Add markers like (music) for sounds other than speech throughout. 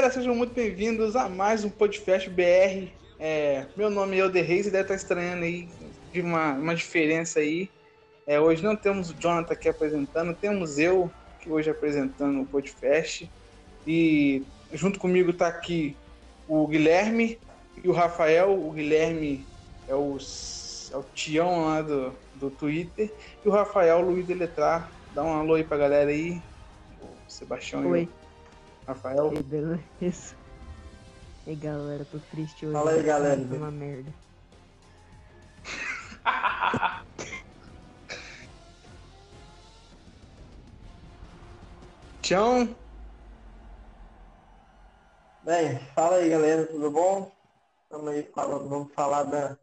galera, sejam muito bem-vindos a mais um podcast BR. É, meu nome é Elder Reis e deve estar estranhando aí de uma, uma diferença aí. É, hoje não temos o Jonathan aqui apresentando, temos eu que hoje apresentando o podcast. E junto comigo está aqui o Guilherme e o Rafael. O Guilherme é o, é o Tião lá do, do Twitter e o Rafael Luiz Deletrar. Dá um alô aí pra galera aí. O Sebastião Oi. E Rafael. Ei, beleza? Ei, galera, tô triste hoje. Fala aí, galera. Tá uma merda. (laughs) Tião, Bem, fala aí galera, tudo bom? Vamos aí falando, vamos falar da,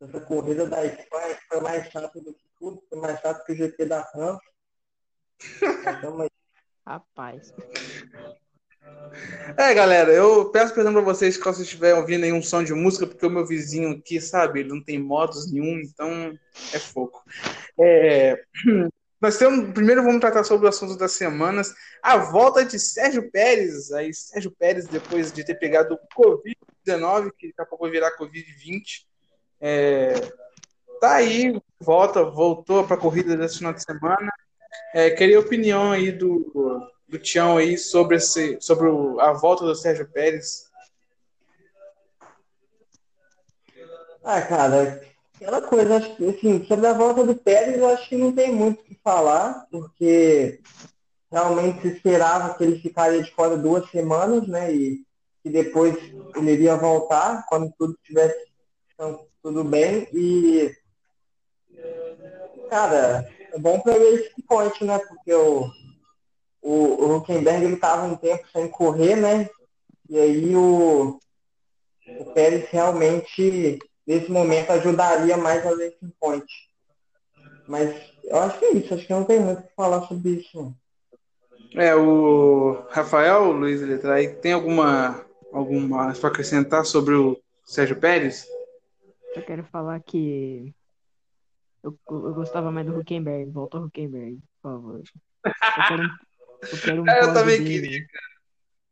dessa corrida da Espanha, que foi mais chato do que tudo, foi mais chato que o GP da França. (laughs) Então, aí. Rapaz. É, galera, eu peço perdão pra vocês se vocês estiverem ouvindo aí um som de música, porque o meu vizinho aqui, sabe, ele não tem modos nenhum, então é fogo. É, (clears throat) nós temos, primeiro vamos tratar sobre o assunto das semanas, a volta de Sérgio Pérez, aí Sérgio Pérez, depois de ter pegado o Covid-19, que daqui a pouco vai virar Covid-20, é, tá aí, volta, voltou pra corrida desse final de semana, é, queria a opinião aí do, do Tião aí sobre, esse, sobre a volta do Sérgio Pérez. Ah, cara, aquela coisa, assim, sobre a volta do Pérez, eu acho que não tem muito o que falar, porque realmente se esperava que ele ficaria de fora duas semanas, né? E que depois ele iria voltar quando tudo estivesse então, tudo bem. E, cara, é bom para ele esse point, né? Porque o, o, o Huckenberg ele tava um tempo sem correr, né? E aí o, o Pérez realmente, nesse momento, ajudaria mais a Racing Point. Mas eu acho que é isso, acho que não tem muito o que falar sobre isso. É, o Rafael, o Luiz Letrai, tem alguma, alguma para acrescentar sobre o Sérgio Pérez? Só quero falar que eu, eu gostava mais do Huckenberg. Volta ao Huckenberg, por favor. (laughs) Eu quero eu quero um É, eu também dele. queria,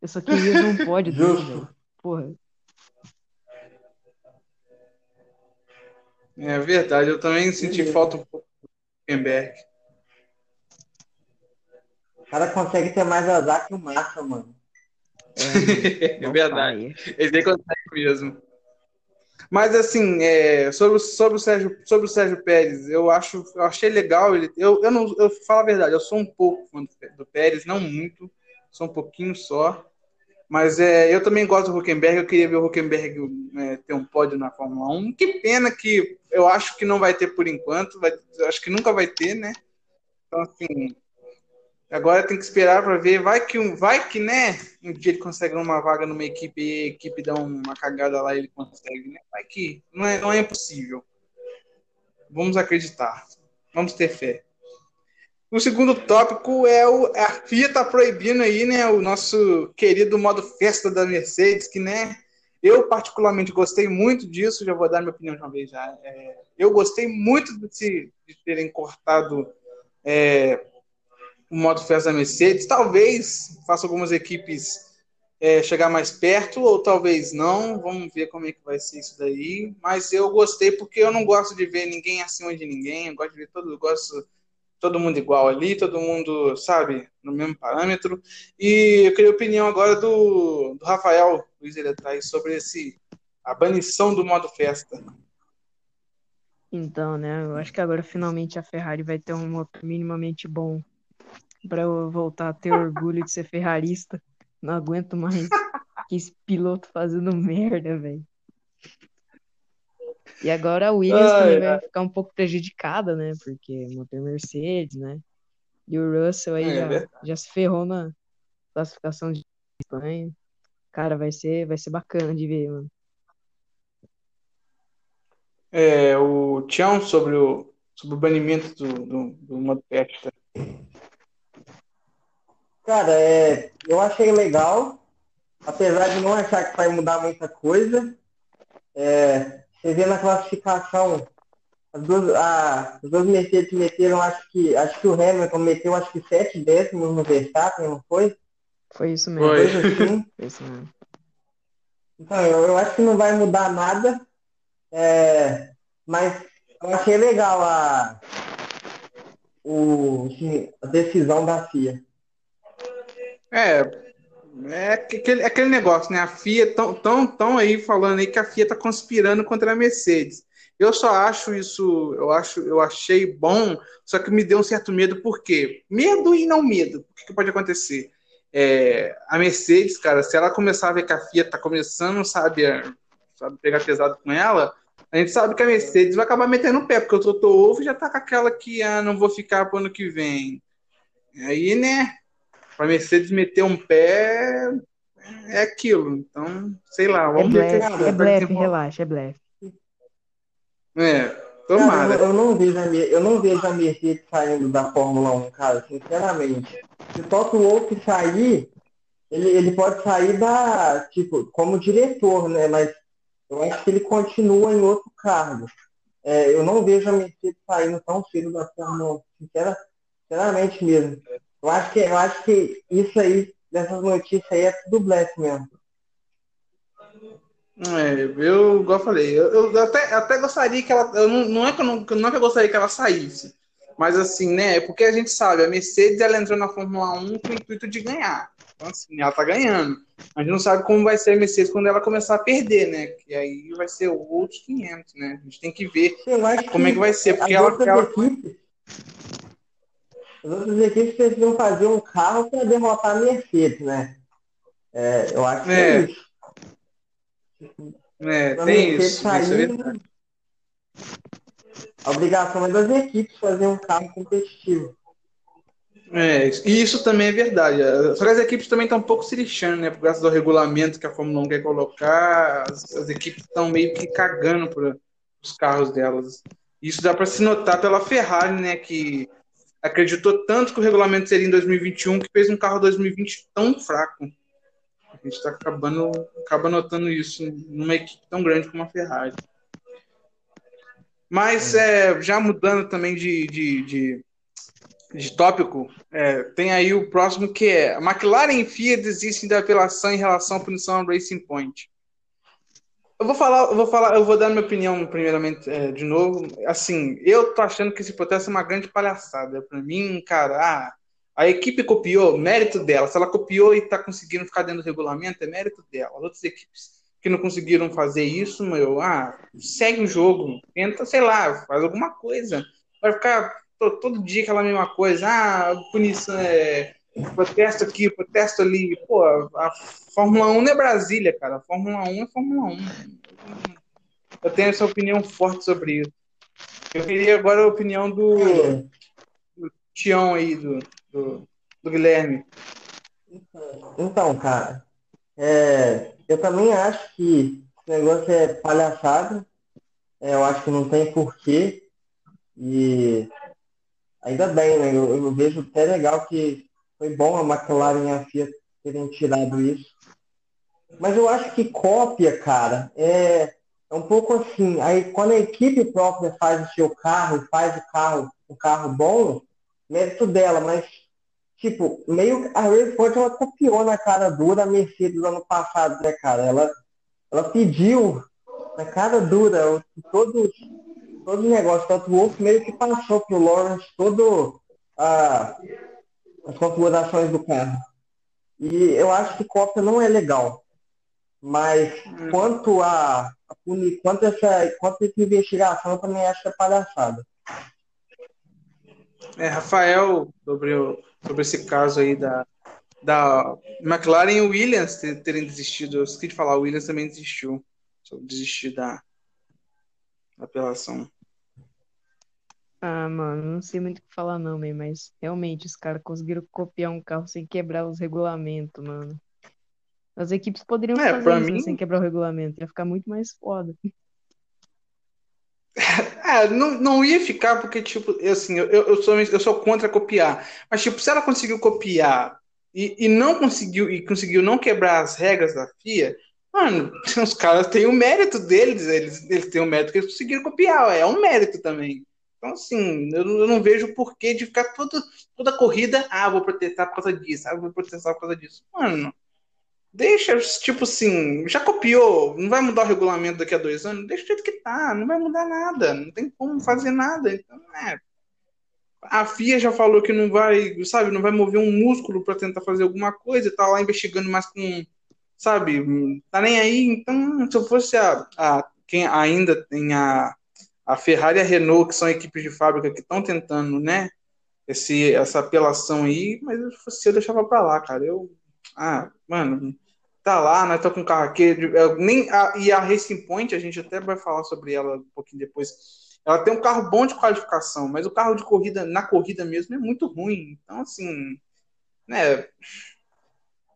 Eu só queria ver um pódio dele, velho. Porra. É verdade, eu também senti Beleza. falta um pouco do Huckenberg. O cara consegue ter mais azar que o Massa, mano. É on (laughs) verdade. Ele nem consegue mesmo. Mas assim, é, sobre, sobre, o Sérgio, sobre o Sérgio Pérez, eu acho, eu achei legal ele. Eu, eu não, eu falo a verdade, eu sou um pouco fã do, do Pérez, não muito, sou um pouquinho só. Mas é, eu também gosto do Huckenberg, eu queria ver o Huckenberg é, ter um pódio na Fórmula 1. Que pena que eu acho que não vai ter por enquanto, vai, acho que nunca vai ter, né? Então, assim, agora tem que esperar para ver. Vai que, um- vai que, né? Um dia ele consegue uma vaga numa equipe e a equipe dá uma cagada lá e ele consegue, né? Vai que não é, não é impossível. Vamos acreditar. Vamos ter fé. O segundo tópico é o a FIA tá proibindo aí, né, o nosso querido modo festa da Mercedes, que né, eu particularmente gostei muito disso, já vou dar minha opinião de uma vez já. É, eu gostei muito desse, de terem cortado é, o modo festa da Mercedes. Talvez faça algumas equipes é, chegar mais perto, ou talvez não. Vamos ver como é que vai ser isso daí. Mas eu gostei porque eu não gosto de ver ninguém acima de ninguém. Eu gosto de ver todo, gosto todo mundo igual ali, todo mundo, sabe, no mesmo parâmetro. E eu queria a opinião agora do, do Rafael Luiz Eletrais sobre esse a banição do modo festa. Então, né? Eu acho que agora finalmente a Ferrari vai ter um motor minimamente bom pra eu voltar a ter orgulho de ser ferrarista. Não aguento mais que esse piloto fazendo merda, velho. E agora a Williams Ai, também vai ficar um pouco prejudicada, né? Porque motor Mercedes, né? E o Russell aí É já, verdade. já se ferrou na classificação de Espanha. Cara, vai ser, vai ser bacana de ver, mano. É, o Tião sobre o, sobre o banimento do, do, do modo. Cara, é, eu achei legal, apesar de não achar que vai mudar muita coisa. É, você vê na classificação, as duas, a, as duas Mercedes meteram, acho que, acho que o Hamilton meteu acho que sete décimos no Verstappen, não foi? Foi isso mesmo. Foi. Assim. (laughs) Foi isso mesmo. Então, eu, eu acho que não vai mudar nada, é, mas eu achei legal a, o, a decisão da FIA. É, é aquele, aquele negócio, né? A FIA tão, tão, tão aí falando aí que a FIA tá conspirando contra a Mercedes. Eu só acho isso, eu acho, eu achei bom, só que me deu um certo medo, por quê? Medo e não medo. O que, que pode acontecer? É, a Mercedes, cara, se ela começar a ver que a FIA tá começando, sabe, sabe, pegar pesado com ela, a gente sabe que a Mercedes vai acabar metendo o pé, porque o Toto Wolff já tá com aquela que, ah, não vou ficar pro ano que vem. Aí, né, pra Mercedes meter um pé é aquilo. Então, sei lá, É vamos ver o que blefe, é vai blefe, relaxa, é blefe. É, Cara, tomara. eu, eu não vejo a, eu não vejo a Mercedes saindo da Fórmula 1, cara, sinceramente. Se o Toto Wolff sair, ele, ele pode sair da, tipo, como diretor, né? Mas eu acho que ele continua em outro cargo. É, eu não vejo a Mercedes saindo tão cedo da Fórmula 1, sincera- sinceramente mesmo. Eu acho que, eu acho que isso aí, dessas notícias aí, é tudo blefe mesmo. É, eu, igual eu falei, eu, eu até, até gostaria que ela. Não, não, é que eu não, não é que eu gostaria que ela saísse, mas assim, né? É porque a gente sabe, a Mercedes ela entrou na Fórmula 1 com o intuito de ganhar. Então, assim, ela tá ganhando. A gente não sabe como vai ser a Mercedes quando ela começar a perder, né? Que aí vai ser outros 500, né? A gente tem que ver Eu acho como é que vai ser, porque ela, ela, as outras equipes precisam fazer um carro para derrotar a Mercedes, né? É, eu acho que é, É, isso. é, Pra tem Mercedes isso, isso é sair, verdade. a obrigação é das equipes fazer um carro competitivo. É, e isso também é verdade. Só que as equipes também estão um pouco se lixando, né? Por causa do regulamento que a Fórmula 1 quer colocar, as, as equipes estão meio que cagando para os carros delas. Isso dá para se notar pela Ferrari, né? Que acreditou tanto que o regulamento seria em 2021 que fez um carro 2020 tão fraco. A gente está acabando acaba notando isso numa equipe tão grande como a Ferrari. Mas é, já mudando também de, de, de, de tópico, é, tem aí o próximo que é a McLaren e FIA desistem da apelação em relação à punição ao Racing Point. Eu vou falar, eu vou falar, eu vou dar minha opinião primeiramente é, de novo. Assim, eu tô achando que esse protesto é uma grande palhaçada. Para mim, cara, ah, a equipe copiou, mérito dela. Se ela copiou e tá conseguindo ficar dentro do regulamento, é mérito dela. As outras equipes que não conseguiram fazer isso, meu, ah, segue o jogo, tenta, sei lá, faz alguma coisa. Vai ficar to- todo dia aquela mesma coisa, ah, punição, é, protesto aqui, protesto ali. Pô, a Fórmula 1 não é Brasília, cara. A Fórmula 1 é Fórmula 1. Eu tenho essa opinião forte sobre isso. Eu queria agora a opinião do, do Tião aí, do, do, do Guilherme. Então, cara, é, eu também acho que esse negócio é palhaçada. É, eu acho que não tem porquê. E ainda bem, né? Eu, eu vejo até legal que foi bom a McLaren e a FIA terem tirado isso. Mas eu acho que cópia, cara, é, é um pouco assim. Aí quando a equipe própria faz o seu carro, faz o carro, um carro bom, mérito dela, mas tipo, meio a Red Bull ela copiou na cara dura a Mercedes ano passado, né, cara? Ela, ela pediu na cara dura o- todo o negócio, tanto o Wolf meio que passou pro Lawrence todo a, as configurações do carro. E eu acho que cópia não é legal. Mas quanto a, a puni- quanto essa, quanto essa investigação, eu também acho que é palhaçada. É, Rafael, sobre, o- sobre esse caso aí da, da McLaren e Williams ter- terem desistido. Eu esqueci de falar, o Williams também desistiu. Sobre desistir da, da apelação. Ah, mano, não sei muito o que falar não, man, mas realmente os caras conseguiram copiar um carro sem quebrar os regulamentos, mano. As equipes poderiam É, fazer pra isso, né, mim- sem quebrar o regulamento, ia ficar muito mais foda. (laughs) É, não, não ia ficar porque, tipo, assim, eu, eu, sou, eu sou contra copiar. Mas, tipo, se ela conseguiu copiar e, e não conseguiu, e conseguiu não quebrar as regras da FIA, mano, (laughs) os caras têm o mérito deles, eles, eles têm o mérito que eles conseguiram copiar, é um mérito também. Então, assim, eu, eu não vejo porquê de ficar toda, toda corrida, ah, vou protestar por causa disso, ah, vou protestar por causa disso. Mano, deixa, tipo assim, já copiou, não vai mudar o regulamento daqui a dois anos? Deixa do jeito que tá, não vai mudar nada, não tem como fazer nada. Então, é. A FIA já falou que não vai, sabe, não vai mover um músculo para tentar fazer alguma coisa, tá lá investigando mais com, sabe, tá nem aí. Então, se eu fosse a, a quem ainda tem a, a Ferrari e a Renault, que são equipes de fábrica que estão tentando, né, esse, essa apelação aí, mas se eu deixava para lá, cara. Eu, ah, mano, tá lá, nós tá com carro aqui, nem a, e a Racing Point, a gente até vai falar sobre ela um pouquinho depois ela tem um carro bom de qualificação, mas o carro de corrida, na corrida mesmo, é muito ruim. Então, assim, né,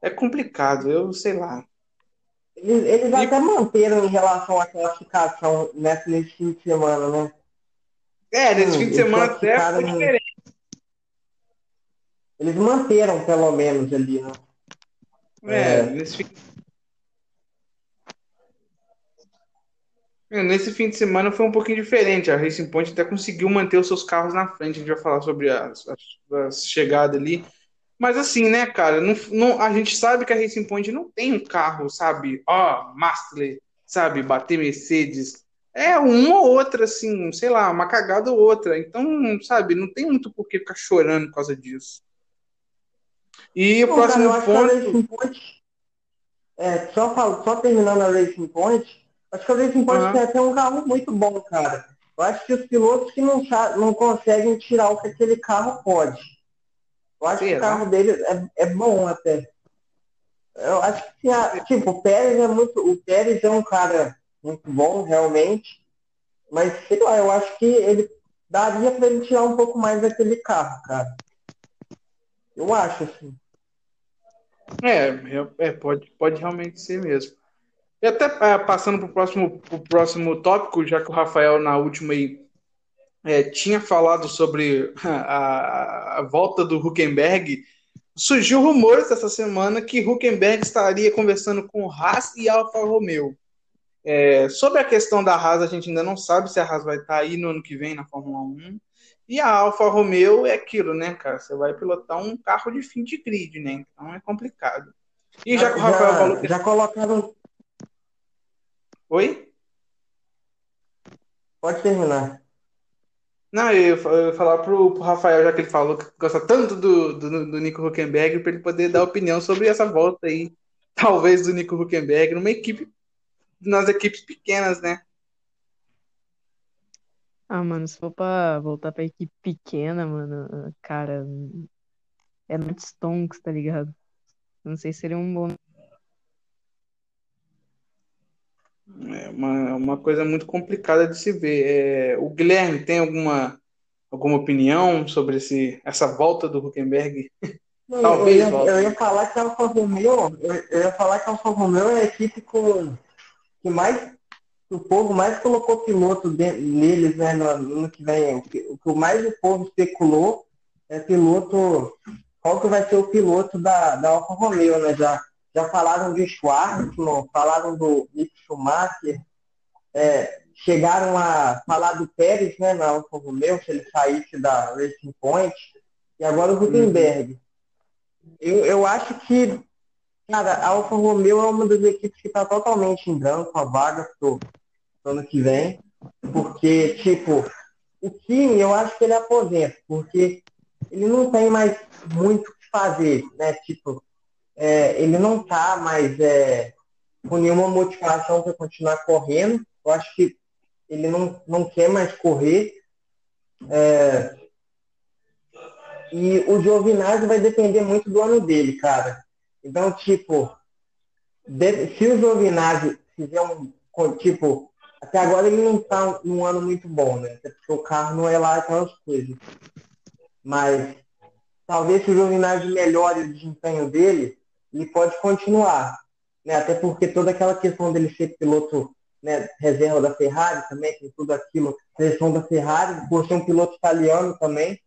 é complicado, eu sei lá. Eles, eles e... até manteram em relação à classificação nesse, nesse fim de semana, né? É, nesse hum, fim de semana até foi diferente. Eles manteram, pelo menos, ali, né? É, é. nesse fim É, nesse fim de semana foi um pouquinho diferente. A Racing Point até conseguiu manter os seus carros na frente. A gente vai falar sobre as, as, as chegadas ali. Mas assim, né, cara, não, não, a gente sabe que a Racing Point não tem um carro, sabe? Ó, oh, Master, sabe? Bater Mercedes. É uma ou outra, assim, sei lá, uma cagada ou outra. Então, sabe, não tem muito por que ficar chorando por causa disso. E o próximo cara, ponto. Point, é, só, só terminando a Racing Point, Acho que a Racing Point uhum. tem até um carro muito bom, cara. Eu acho que os pilotos que não, não conseguem tirar o que aquele carro pode. Eu acho Será? que o carro dele é, é bom até. Eu acho que, a, tipo, o Pérez é muito. O Pérez é um cara muito bom, realmente. Mas, sei lá, eu acho que ele daria para ele tirar um pouco mais daquele carro, cara. Eu acho, assim. É, é pode, pode realmente ser mesmo. E até é, passando para o próximo, pro próximo tópico, já que o Rafael na última aí, é, tinha falado sobre (laughs) a, a, volta do Huckenberg, surgiu rumores essa semana que Huckenberg estaria conversando com Haas e Alfa Romeo. É, sobre a questão da Haas, a gente ainda não sabe se a Haas vai estar aí no ano que vem na Fórmula 1. E a Alfa Romeo é aquilo, né, cara? Você vai pilotar um carro de fim de grid, né? Então é complicado. E já, já que o Rafael falou que... Já colocaram Oi? Pode terminar. Não, eu ia falar pro, pro Rafael, já que ele falou que gosta tanto do, do, do Nico Huckenberg, para ele poder dar opinião sobre essa volta aí, talvez, do Nico Huckenberg, numa equipe, nas equipes pequenas, né? Ah, mano, se for pra voltar pra equipe pequena, mano, cara, é muito stonks, tá ligado? Não sei se seria um bom É uma, uma coisa muito complicada de se ver. É, o Guilherme tem alguma, alguma opinião sobre esse, essa volta do Huckenberg? (laughs) Talvez. Eu ia, eu ia, falar que a Alfa Romeo, eu, eu, ia falar que a Alfa Romeo é a equipe com, que mais o povo mais colocou piloto neles, né, no ano que vem. O que, o que mais o povo especulou é piloto. Qual que vai ser o piloto da, da Alfa Romeo, né? Já já falaram de Schwartzman, falaram do Mick Schumacher, é, chegaram a falar do Pérez, né, na Alfa Romeo, se ele saísse da Racing Point, e agora o Gutenberg. Uhum. Eu, eu acho que, cara, a Alfa Romeo é uma das equipes que está totalmente em branco, a vaga pro, pro ano que vem, porque, tipo, o time, eu acho que ele aposenta, porque ele não tem mais muito o que fazer, né, tipo, é, ele não está mais é, com nenhuma motivação para continuar correndo. Eu acho que ele não, não quer mais correr. É, e o Giovinazzi vai depender muito do ano dele, cara. Então, tipo, se o Giovinazzi fizer um. Tipo, até agora ele não está num ano muito bom, né? Porque o carro não é lá aquelas coisas. Mas talvez se o Giovinazzi melhore o desempenho dele, ele pode continuar. Né? Até porque toda aquela questão dele ser piloto né, reserva da Ferrari também, tem tudo aquilo, seleção da Ferrari, por ser um piloto italiano também.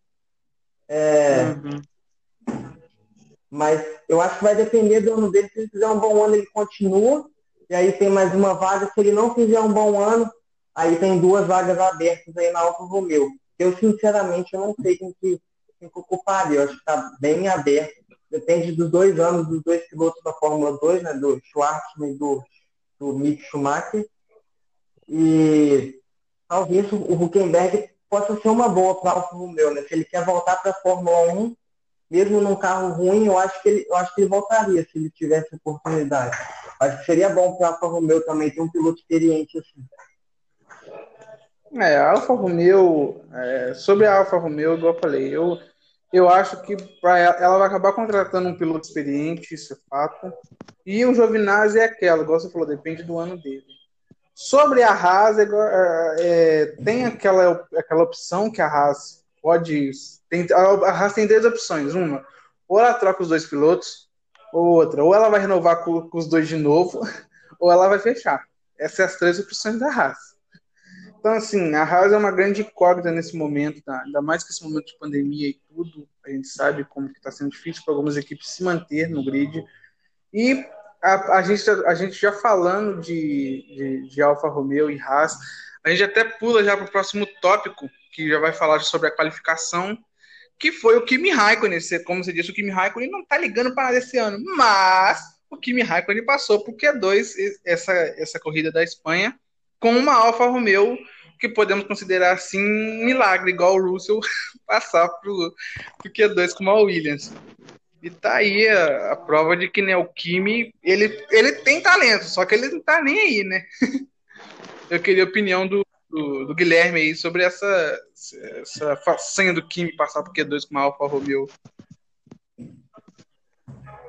É... Uhum. Mas eu acho que vai depender do ano dele. Se ele fizer um bom ano, ele continua. E aí tem mais uma vaga. Se ele não fizer um bom ano, aí tem duas vagas abertas aí na Alfa Romeo. Eu, sinceramente, eu não sei quem que, quem que ocuparia. Eu acho que está bem aberto. Depende dos dois anos dos dois pilotos da Fórmula 2, né? Do Schwartzman e do, do Mick Schumacher. E talvez o Huckenberg possa ser uma boa para o Romeo, né? Se ele quer voltar para a Fórmula 1, mesmo num carro ruim, eu acho que ele, eu acho que ele voltaria se ele tivesse oportunidade. Acho que seria bom para a Alfa Romeo também ter um piloto experiente assim. É, a Alfa Romeo, é, sobre a Alfa Romeo, igual eu falei, eu, eu acho que pra ela, ela vai acabar contratando um piloto experiente, isso é fato. E o Giovinazzi é aquela, igual você falou, depende do ano dele. Sobre a Haas, é, é, tem aquela, aquela opção que a Haas pode. Tem, a Haas tem duas opções. Uma, ou ela troca os dois pilotos, ou outra, ou ela vai renovar com, com os dois de novo, (laughs) ou ela vai fechar. Essas são as três opções da Haas. Então, assim, a Haas é uma grande incógnita nesse momento, tá? ainda mais que esse momento de pandemia e tudo, a gente sabe como que está sendo difícil para algumas equipes se manter no grid. E a, a, gente, a gente já falando de, de, de Alfa Romeo e Haas, a gente até pula já para o próximo tópico, que já vai falar sobre a qualificação, que foi o Kimi Raikkonen. Como você disse, o Kimi Raikkonen não está ligando para nada esse ano, mas o Kimi Raikkonen passou por Q2 essa, essa corrida da Espanha com uma Alfa Romeo que podemos considerar assim um milagre, igual o Russell (laughs) passar para o Q2 com uma Williams. E tá aí a, a, prova de que né, o Kimi, ele, ele tem talento, só que ele não tá nem aí, né? (laughs) Eu queria a opinião do, do, do, Guilherme aí sobre essa, essa façanha do Kimi passar por Q2 com uma Alfa Romeo.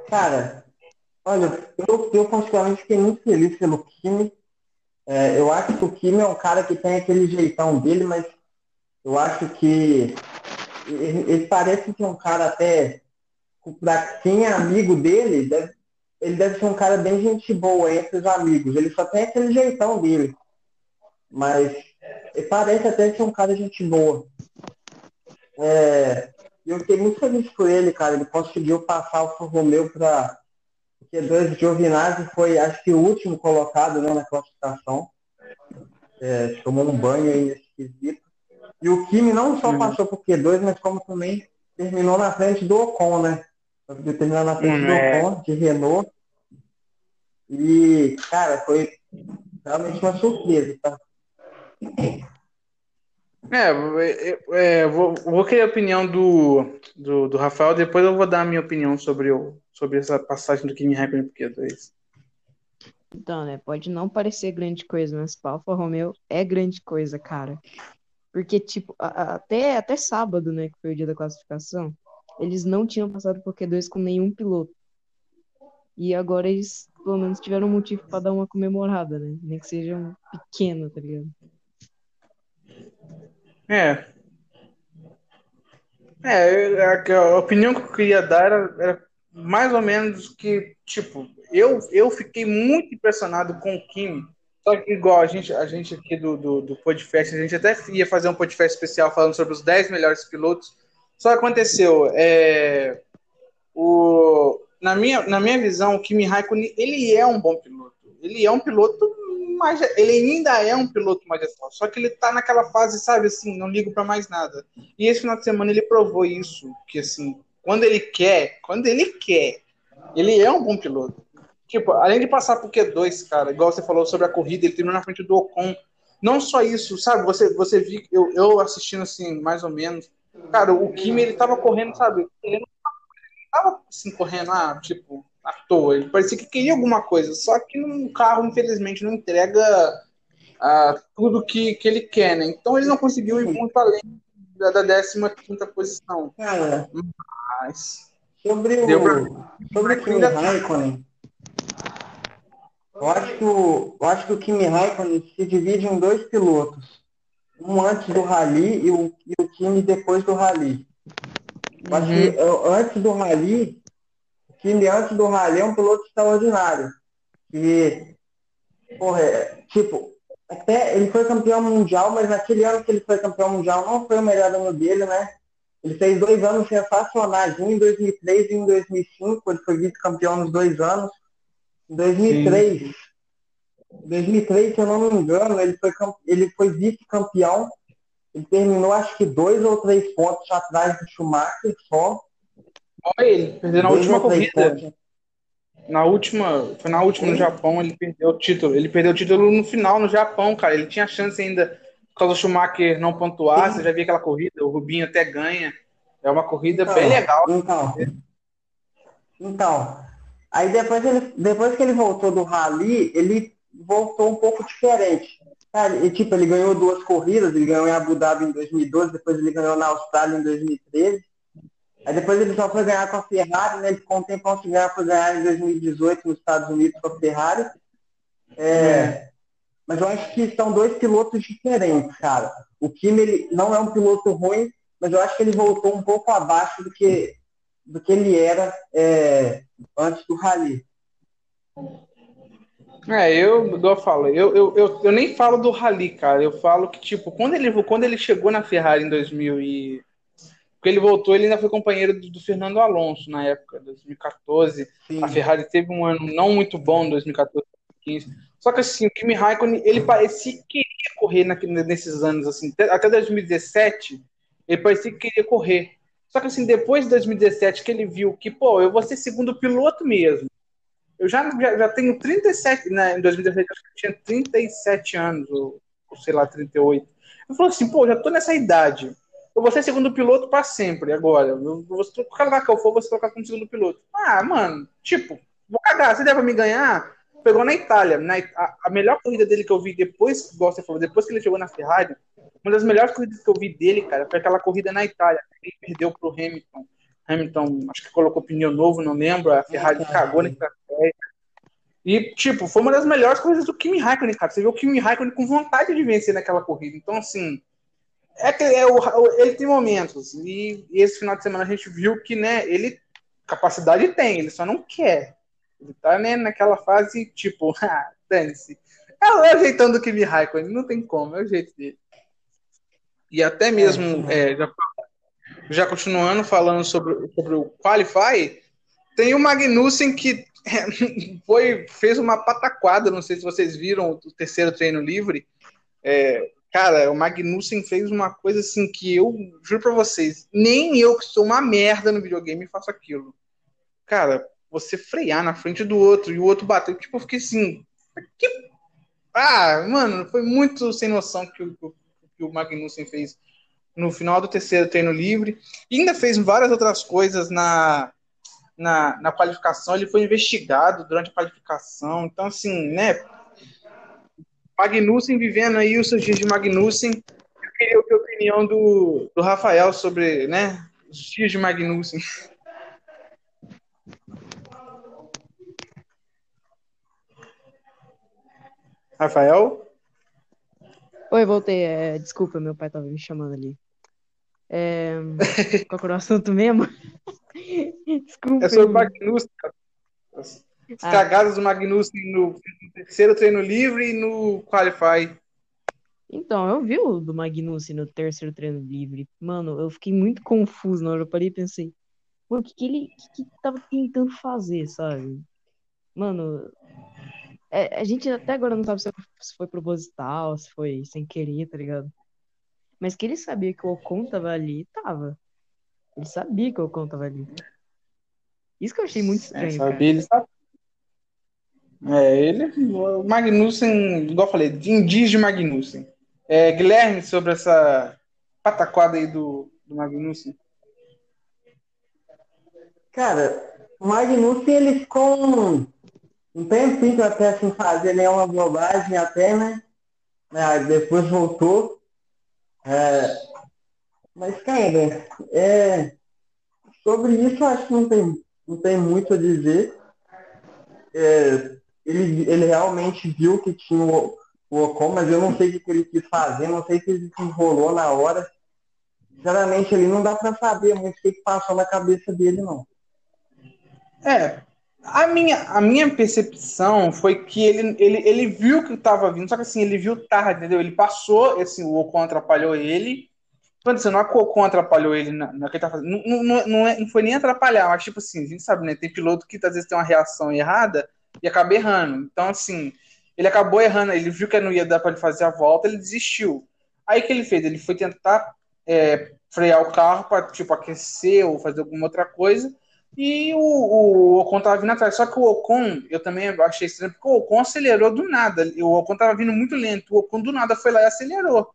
Cara, olha, eu, eu particularmente fiquei muito feliz pelo Kimi. É, eu acho que o Kimi é um cara que tem aquele jeitão dele, mas eu acho que ele, ele parece que é um cara até para quem é amigo dele, deve, ele deve ser um cara bem gente boa entre os amigos. Ele só tem aquele jeitão dele. Mas parece até ser um cara gente boa. É, eu fiquei muito feliz por ele, cara. Ele conseguiu passar o Romeu para porque dois Giovinazzi foi, acho que, o último colocado né, na classificação. É, tomou um banho aí nesse quesito. E o Kimi não só uhum. passou por Q2, mas como também terminou na frente do Ocon, né? terminar na frente hum, do é. Ocon, de Renault. E, cara, foi realmente uma surpresa, tá? É, é, é, vou, vou querer a opinião do, do, do, Rafael, depois eu vou dar a minha opinião sobre, o, sobre essa passagem do Kimi Raikkonen pro Q2. Então, né, pode não parecer grande coisa, mas para Alfa Romeo é grande coisa, cara. Porque, tipo, a, até, até sábado, né, que foi o dia da classificação, eles não tinham passado por Q2 com nenhum piloto. E agora eles, pelo menos, tiveram um motivo para dar uma comemorada, né? Nem que seja um pequeno, tá ligado? É. É, a, opinião que eu queria dar era, era, mais ou menos que, tipo, eu, eu fiquei muito impressionado com o Kimi. Só que, igual a gente, a gente aqui do, do, do podcast, a gente até ia fazer um podcast especial falando sobre os 10 melhores pilotos só aconteceu, é, o, na, minha, na minha visão, o Kimi Raikkonen, ele é um bom piloto. Ele é um piloto, mas ele ainda é um piloto magistral. Só que ele tá naquela fase, sabe, assim, não ligo para mais nada. E esse final de semana ele provou isso, que assim, quando ele quer, quando ele quer, ele é um bom piloto. Tipo, além de passar por Q2, cara, igual você falou sobre a corrida, ele terminou na frente do Ocon. Não só isso, sabe? Você, você viu, eu, eu assistindo assim, mais ou menos, Cara, o Kimi, ele tava correndo, sabe? Ele não tava assim, correndo, ah, tipo, à toa. Ele parecia que queria alguma coisa. Só que no carro, infelizmente, não entrega ah, tudo que, que ele quer, né? Então ele não conseguiu ir muito além da, da 15 posição. Cara, mas. Sobre o, pra... sobre o Kimi Raikkonen, eu acho, que o, eu acho que o Kimi Raikkonen se divide em dois pilotos um antes do rally e o, e o time depois do rally. Uhum. Acho que antes do rally, time antes do rally é um piloto extraordinário. E, porra, é, tipo, até ele foi campeão mundial, mas naquele ano que ele foi campeão mundial não foi o melhor ano dele, né? Ele fez dois anos sensacionais, um em 2003 e um em 2005, ele foi vice-campeão nos dois anos. Em 2003, Sim. Em 2003, se eu não me engano, ele foi, ele foi vice-campeão ele terminou acho que dois ou três pontos atrás do Schumacher só. Olha ele, perdeu na última corrida. Pontos. Na última, foi na última no Japão, ele perdeu o título. Ele perdeu o título no final no Japão, cara. Ele tinha chance ainda, por causa do Schumacher não pontuar. Você já viu aquela corrida, o Rubinho até ganha. É uma corrida então, bem legal. Então, então, aí depois, ele, depois que ele voltou do Rally, ele voltou um pouco diferente. Cara, e, tipo, ele ganhou duas corridas, ele ganhou em Abu Dhabi em 2012, depois ele ganhou na Austrália em 2013. Aí depois ele só foi ganhar com a Ferrari, né? Ele ficou um tempo sem ganhar, foi ganhar em 2018 nos Estados Unidos com a Ferrari. É, é. Mas eu acho que são dois pilotos diferentes, cara. O Kimi ele não é um piloto ruim, mas eu acho que ele voltou um pouco abaixo do que, do que ele era é, antes do Rally. É, eu, igual eu falo, eu, eu, eu, eu, nem falo do Rally, cara. Eu falo que, tipo, quando ele, quando ele chegou na Ferrari em 2000 e... Porque ele voltou, ele ainda foi companheiro do, do Fernando Alonso na época, 2014. Sim. A Ferrari teve um ano não muito bom em 2014, 2015. Só que assim, o Kimi Raikkonen, ele parecia que queria correr na, nesses anos, assim, até 2017, ele parecia que queria correr. Só que assim, depois de 2017, que ele viu que, pô, eu vou ser segundo piloto mesmo. Eu já, já, já tenho 37, né, em 2017 acho que eu tinha 37 anos, ou, ou sei lá, 38. Eu falei assim, pô, já tô nessa idade. Eu vou ser segundo piloto para sempre agora. Eu, você, o cara que eu for, você trocar como segundo piloto. Ah, mano, tipo, vou cagar. Você deve me ganhar? Pegou na Itália. Na, a, a, melhor corrida dele que eu vi depois, igual você falou, depois que ele chegou na Ferrari, uma das melhores corridas que eu vi dele, cara, foi aquela corrida na Itália. Ele perdeu pro Hamilton. Hamilton, acho que colocou pneu novo, não lembro. A Ferrari cagou na estratégia. E, tipo, foi uma das melhores corridas do Kimi Raikkonen, cara. Você viu o Kimi Raikkonen com vontade de vencer naquela corrida. Então, assim, é que é o, ele tem momentos. E, esse final de semana a gente viu que, né, ele capacidade tem, ele só não quer. Ele tá, né, naquela fase, tipo, (laughs) ah, dane-se. É o ajeitando o Kimi Raikkonen, não tem como, é o jeito dele. E até mesmo, é, é, já, já, continuando falando sobre, sobre o Qualify, tem o Magnussen que (laughs) foi, fez uma pataquada, não sei se vocês viram o terceiro treino livre. É, cara, o Magnussen fez uma coisa assim que eu juro pra vocês, nem eu que sou uma merda no videogame faço aquilo. Cara, você frear na frente do outro e o outro bater, tipo, eu fiquei assim. Que... Ah, mano, foi muito sem noção que o, que o Magnussen fez no final do terceiro treino livre. E ainda fez várias outras coisas na, na, na qualificação. Ele foi investigado durante a qualificação. Então, assim, né? Magnussen vivendo aí os seus dias de Magnussen. Eu queria ouvir a opinião do, do Rafael sobre né, os dias de Magnussen. Rafael? Oi, voltei. É, desculpa, meu pai tava me chamando ali. É, (laughs) qual era o assunto mesmo? desculpa. É sobre o Magnussen. As ah. cagadas do Magnussen no, terceiro treino livre e no Qualify. Então, eu vi o do Magnussen no terceiro treino livre. Mano, eu fiquei muito confuso na hora. Eu parei e pensei, o que, que ele que, que tava tentando fazer, sabe? Mano, é, a gente até agora não sabe se foi proposital, se foi sem querer, tá ligado? Mas que ele sabia que o Ocon tava ali, tava. Ele sabia que o Ocon tava ali. Isso que eu achei muito é, estranho. É, sabia, ele sabe. É, ele, o Magnussen, igual eu falei, diz de Magnussen. É, Guilherme, sobre essa pataquada aí do, do Magnussen. Cara, o Magnussen, ele ficou um tempinho até sem fazer nenhuma bobagem até, né? É, depois voltou. É, mas, cara, é, sobre isso acho que não tem, não tem muito a dizer. É, ele, ele realmente viu que tinha o, o Ocon, mas eu não sei o que ele quis fazer, não sei se ele se enrolou na hora. Sinceramente, ele não dá para saber muito o que passou na cabeça dele, não. É, a minha, a minha percepção foi que ele, ele, ele viu que estava vindo, só que assim, ele viu tarde, entendeu? Ele passou, assim, o Ocon atrapalhou ele. Quando assim, não é que o Ocon atrapalhou ele na, na que ele tá. Não, não, não, é, não foi nem atrapalhar, mas tipo assim, a gente sabe, né? Tem piloto que às vezes tem uma reação errada e acaba errando. Então, assim, ele acabou errando, ele viu que não ia dar para ele fazer a volta, ele desistiu. Aí o que ele fez? Ele foi tentar é, frear o carro para tipo aquecer ou fazer alguma outra coisa. E o, o Ocon tava vindo atrás. Só que o Ocon, eu também achei estranho, porque o Ocon acelerou do nada. O Ocon tava vindo muito lento. O Ocon do nada foi lá e acelerou.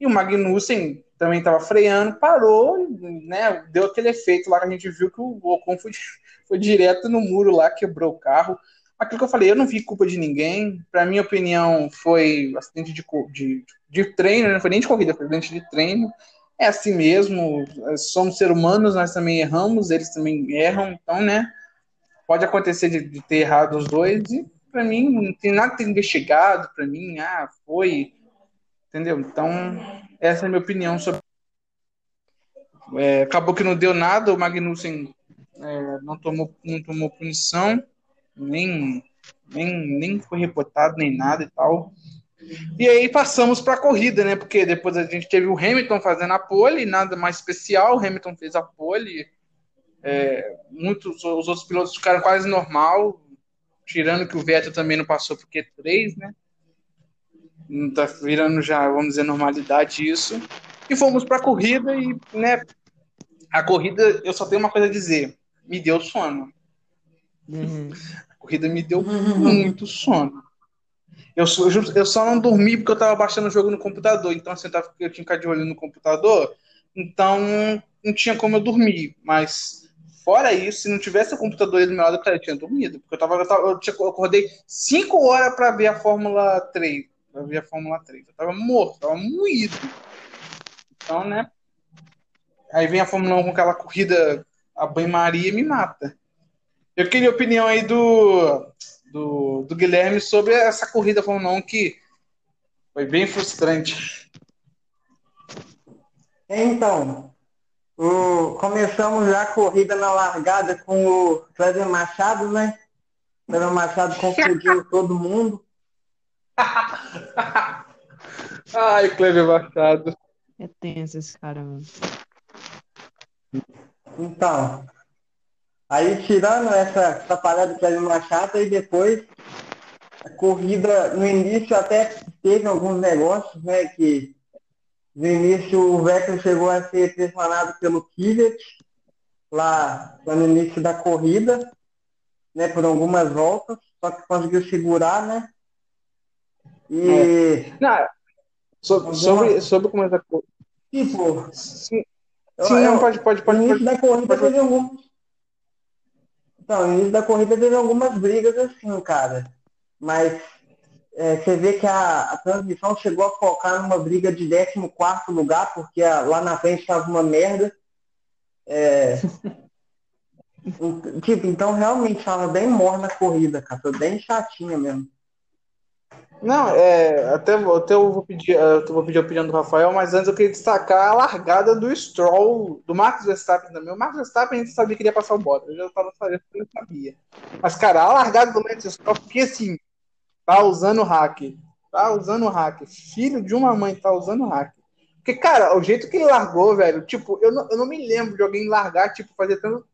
E o Magnussen também tava freando, parou, né? Deu aquele efeito lá que a gente viu que o Ocon foi, (laughs) foi direto no muro lá, quebrou o carro. Aquilo que eu falei, eu não vi culpa de ninguém. Para minha opinião, foi acidente de, de, de treino, não foi nem de corrida, foi acidente de treino é assim mesmo, somos seres humanos, nós também erramos, eles também erram, então, né? Pode acontecer de, de ter errado os dois, e para mim não tem nada que ter investigado, para mim, ah, foi, entendeu? Então, essa é a minha opinião sobre. É, acabou que não deu nada, o Magnussen é, não, tomou, não tomou punição, nem, nem, nem foi reportado, nem nada e tal. E aí passamos para a corrida, né? Porque depois a gente teve o Hamilton fazendo a pole, nada mais especial. O Hamilton fez a pole. É, muitos os outros pilotos ficaram quase normal, tirando que o Vettel também não passou por Q3, né? Não tá virando já, vamos dizer, normalidade isso. E fomos para a corrida e, né? A corrida, eu só tenho uma coisa a dizer: me deu sono. Uhum. A corrida me deu muito sono. Eu, eu só não dormi porque eu tava baixando o jogo no computador. Então, assim, eu, tava, eu tinha que ficar de olho no computador. Então, não tinha como eu dormir. Mas, fora isso, se não tivesse o computador aí do meu lado, eu tinha dormido. Porque eu, tava, eu, tava, eu, tinha, eu acordei 5 horas para ver a Fórmula 3. Pra ver a Fórmula 3. Eu tava morto, tava moído. Então, né? Aí vem a Fórmula 1 com aquela corrida a banho-maria e me mata. Eu queria a opinião aí do do, do Guilherme sobre essa corrida Fórmula 1 que foi bem frustrante. Então, o, começamos já a corrida na largada com o Cleber Machado, né? Cleber Machado confundiu (laughs) todo mundo. Ai, Cleber Machado. É tenso esse cara, mano. Então, Aí tirando essa atrapalhada que era uma chata e depois a corrida no início até teve alguns negócios, né? Que no início o Vettel chegou a ser pressionado pelo Kvyat lá, lá no início da corrida, né? Por algumas voltas, só que conseguiu segurar, né? E. É. Não, sobre, sobre, sobre como é da corrida. Tipo. Sim, sim eu, não, pode, pode, pode. No início pode, da corrida pode, teve alguns então, no início da corrida teve algumas brigas assim, cara. Mas é, você vê que a, a, transmissão chegou a focar numa briga de 14 lugar, porque a, lá na frente estava uma merda. É, (laughs) tipo, então realmente estava bem morna a corrida, cara. Foi bem chatinha mesmo. Não, é, até, até eu vou pedir, eu vou pedir a opinião do Rafael, mas antes eu queria destacar a largada do Stroll, do Marcos Verstappen também. O Marcos Verstappen a gente sabia que iria passar o Bottas, eu já estava eu sabia. Mas, cara, a largada do Lance Stroll, porque assim, tá usando hack. Tá usando hack. Filho de uma mãe tá usando hack. Porque, cara, o jeito que ele largou, velho, tipo, eu não, eu não me lembro de alguém largar, tipo, fazer tanto.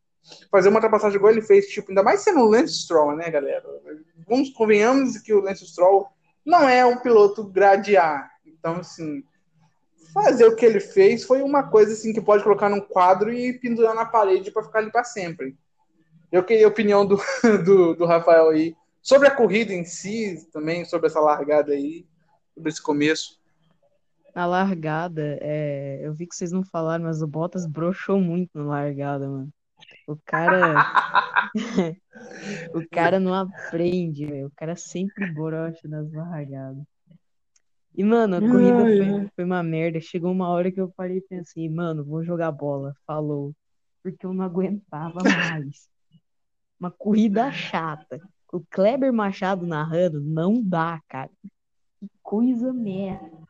Fazer uma ultrapassagem igual ele fez, tipo, ainda mais sendo o Lance Stroll, né, galera? Vamos, convenhamos que o Lance Stroll não é um piloto grade A. Então, assim, fazer o que ele fez foi uma coisa assim que pode colocar num quadro e pendurar na parede para ficar ali para sempre. Eu queria a opinião do, (laughs) do, do, Rafael aí sobre a corrida em si, também sobre essa largada aí, sobre esse começo. Na largada, é, eu vi que vocês não falaram, mas o Bottas broxou muito na largada, mano. O cara. (laughs) o cara não aprende, velho. O cara sempre brocha nas largadas. E, mano, a corrida foi, foi, uma merda. Chegou uma hora que eu parei e pensei, mano, vou jogar bola. Falou. Porque eu não aguentava mais. Uma corrida chata. O Kleber Machado narrando não dá, cara. Que coisa merda.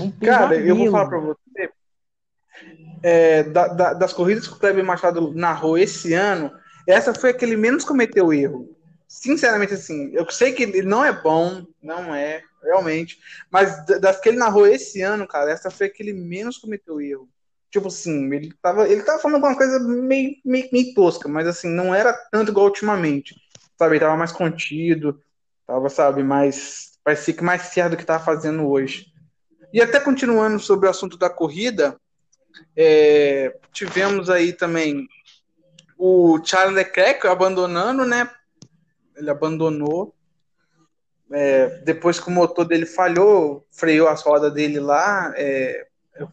Um cara, eu vou falar pra você é, da, da, das corridas que o Kleber Machado narrou esse ano, essa foi a que ele menos cometeu erro. Sinceramente, assim, eu sei que ele não é bom, não é, realmente, mas das que ele narrou esse ano, cara, essa foi a que ele menos cometeu erro. Tipo assim, ele tava, ele tava falando alguma coisa meio, meio, meio tosca, mas assim, não era tanto igual ultimamente. Sabe, ele tava mais contido, tava, sabe, mais. Parecia que mais certo do que tava fazendo hoje. E até continuando sobre o assunto da corrida, é, tivemos aí também o Charles Leclerc abandonando, né? Ele abandonou. É, depois que o motor dele falhou, freou as rodas dele lá, é,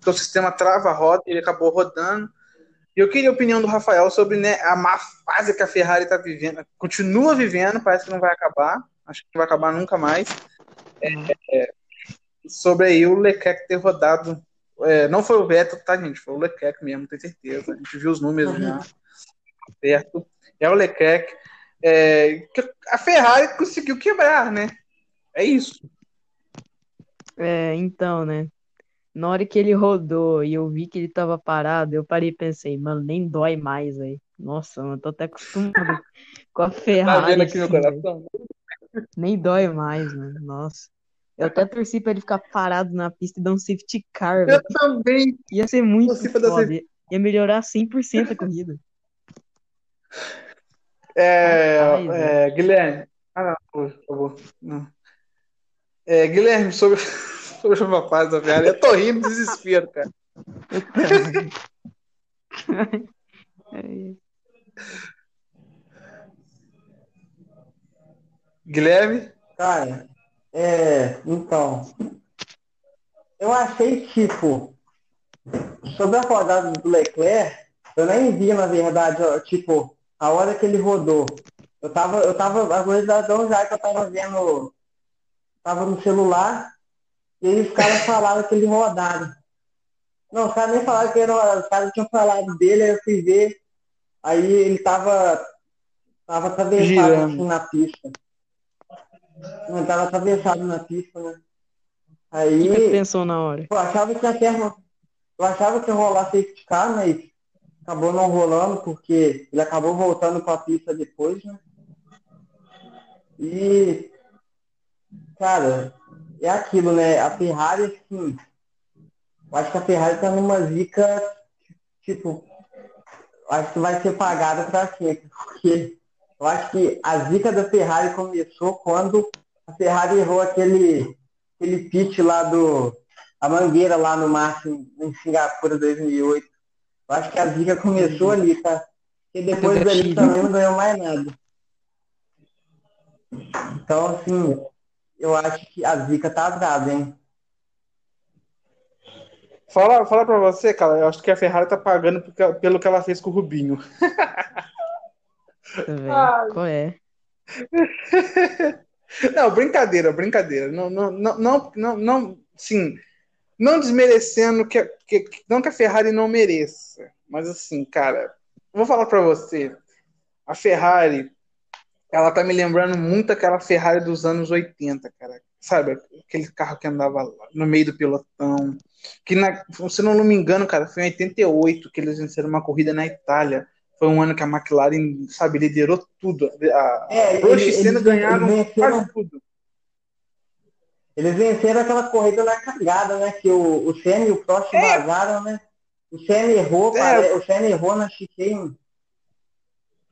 o sistema trava a roda, ele acabou rodando. E eu queria a opinião do Rafael sobre né, a má fase que a Ferrari está vivendo, continua vivendo, parece que não vai acabar, acho que não vai acabar nunca mais. É, é, sobre aí o Leclerc ter rodado. É, não foi o Vettel, tá, gente? Foi o Leclerc mesmo, tenho certeza. A gente viu os números uhum. já perto. É o Leclerc. É, a Ferrari conseguiu quebrar, né? É isso. É, então, né? Na hora que ele rodou e eu vi que ele tava parado, eu parei e pensei, mano, nem dói mais aí. Nossa, mano, tô até acostumado (laughs) com a Ferrari. Tá vendo aqui assim, meu coração? Nem dói mais, mano. Nossa. Eu até torci pra ele ficar parado na pista e dar um safety car. Eu também. Ia ser muito foda. Ia melhorar 100% a corrida. É, Rapaz, é, Guilherme. Ah, não, por favor. Não. É, Guilherme, sobre, (laughs) sobre uma fase da Ferrari, eu tô rindo do desespero, cara. (laughs) Guilherme? Cara, é, então, eu achei, tipo, sobre a rodada do Leclerc, eu nem vi, na verdade, tipo, a hora que ele rodou. Eu tava, eu tava, a coisa já que eu tava vendo, tava no celular, e os caras falaram que ele rodaram. Não, os caras nem falaram que ele rodado, os caras tinham falado dele, aí eu fui ver, aí ele tava, tava atravessado assim, na pista. Não, tava atravessado na pista, né? Aí. O que você pensou na hora? Eu achava que a terra. Eu achava que ia rolar safety car, mas acabou não rolando porque ele acabou voltando para a pista depois, né? E cara, é aquilo, né? A Ferrari, assim, eu acho que a Ferrari tá numa zica, tipo, acho que vai ser pagada para sempre, porque eu acho que a zica da Ferrari começou quando a Ferrari errou aquele, aquele pit lá do. a mangueira lá no máximo em Singapura 2008. Eu acho que a zica começou ali, tá? E depois dali também não ganhou mais nada. Então, assim, eu acho que a zica tá atrás, hein? Fala, fala pra você, cara, eu acho que a Ferrari tá pagando pelo que ela fez com o Rubinho. (laughs) Qual é? (laughs) Não, brincadeira, brincadeira. Não, não, não, não, não, sim, não desmerecendo que, que, não que a Ferrari não mereça, mas assim, cara, vou falar para você, a Ferrari, ela tá me lembrando muito aquela Ferrari dos anos 80, cara. Sabe, aquele carro que andava no meio do pelotão, que na, se não me engano, cara, foi em 88 que eles venceram uma corrida na Itália foi um ano que a McLaren, sabe, liderou tudo. A é, Prost e Senna ganharam venceram, quase tudo. Eles venceram aquela corrida na cagada, né? Que o, o Senna e o Prost é. vazaram, né? O Senna errou, é. cara, o Senna errou na chicane.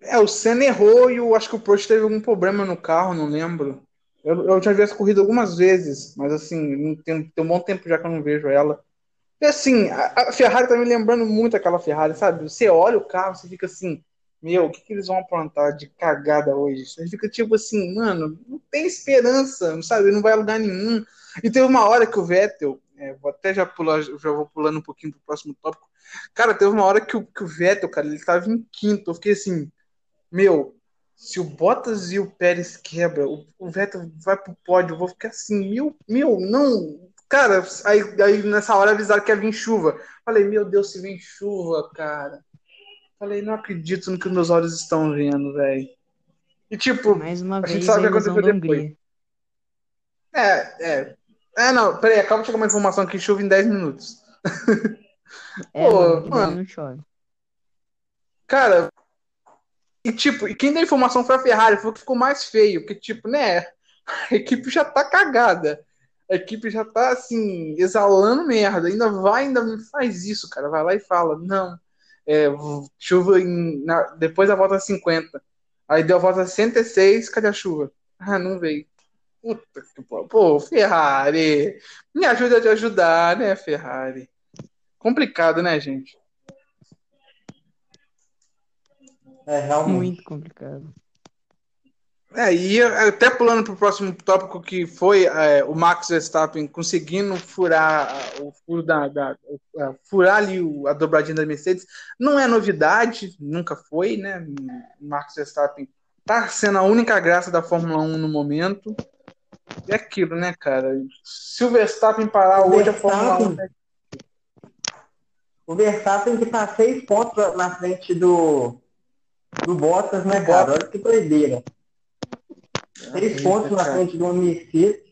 É, o Senna errou e eu acho que o Prost teve algum problema no carro, não lembro. Eu, eu já vi essa corrida algumas vezes, mas assim, tem, tem um bom tempo já que eu não vejo ela. E assim, a, a, Ferrari tá me lembrando muito aquela Ferrari, sabe? Você olha o carro, você fica assim, meu, o que, que eles vão aprontar de cagada hoje? Você fica tipo assim, mano, não tem esperança, sabe? Não vai a lugar nenhum. E teve uma hora que o Vettel, é, vou até já pular, já vou pulando um pouquinho pro próximo tópico. Cara, teve uma hora que o, que o Vettel, cara, ele tava em quinto. Eu fiquei assim, meu, se o Bottas e o Pérez quebra, o, o Vettel vai pro pódio, eu vou ficar assim, meu, meu, não, Cara, aí, aí nessa hora avisaram que ia vir chuva. Falei, meu Deus, se vem chuva, cara. Falei, não acredito no que meus olhos estão vendo, velho. E tipo, Mais uma a vez, gente sabe o que aconteceu depois. É, é. É, não, peraí, acaba de chegar uma informação que chuva em 10 minutos. É, (laughs) Pô, mano, não chove. Cara, e tipo, e quem deu informação foi a Ferrari, foi o que ficou mais feio, porque tipo, né, (laughs) a equipe já tá cagada a equipe já tá assim, exalando merda. Ainda vai, ainda me faz isso, cara. Vai lá e fala, não. É, chuva em, na, depois da volta 50. Aí deu a volta 106, cadê a chuva? Ah, não veio. Puta que Pô, Ferrari, me ajuda a te ajudar, né, Ferrari? Complicado, né, gente? É, realmente. Muito complicado. É, e até pulando para o próximo tópico que foi é, o Max Verstappen conseguindo furar o furo da, da furar ali a dobradinha da Mercedes, não é novidade, nunca foi, né? O Max Verstappen tá sendo a única graça da Fórmula 1 no momento. É aquilo, né, cara? Se o Verstappen parar O hoje, Verstappen- a Fórmula 1 é O Verstappen que tá seis pontos na frente do, do Bottas, né, cara? Olha que doideira. Eita, pontos na frente do Mercedes.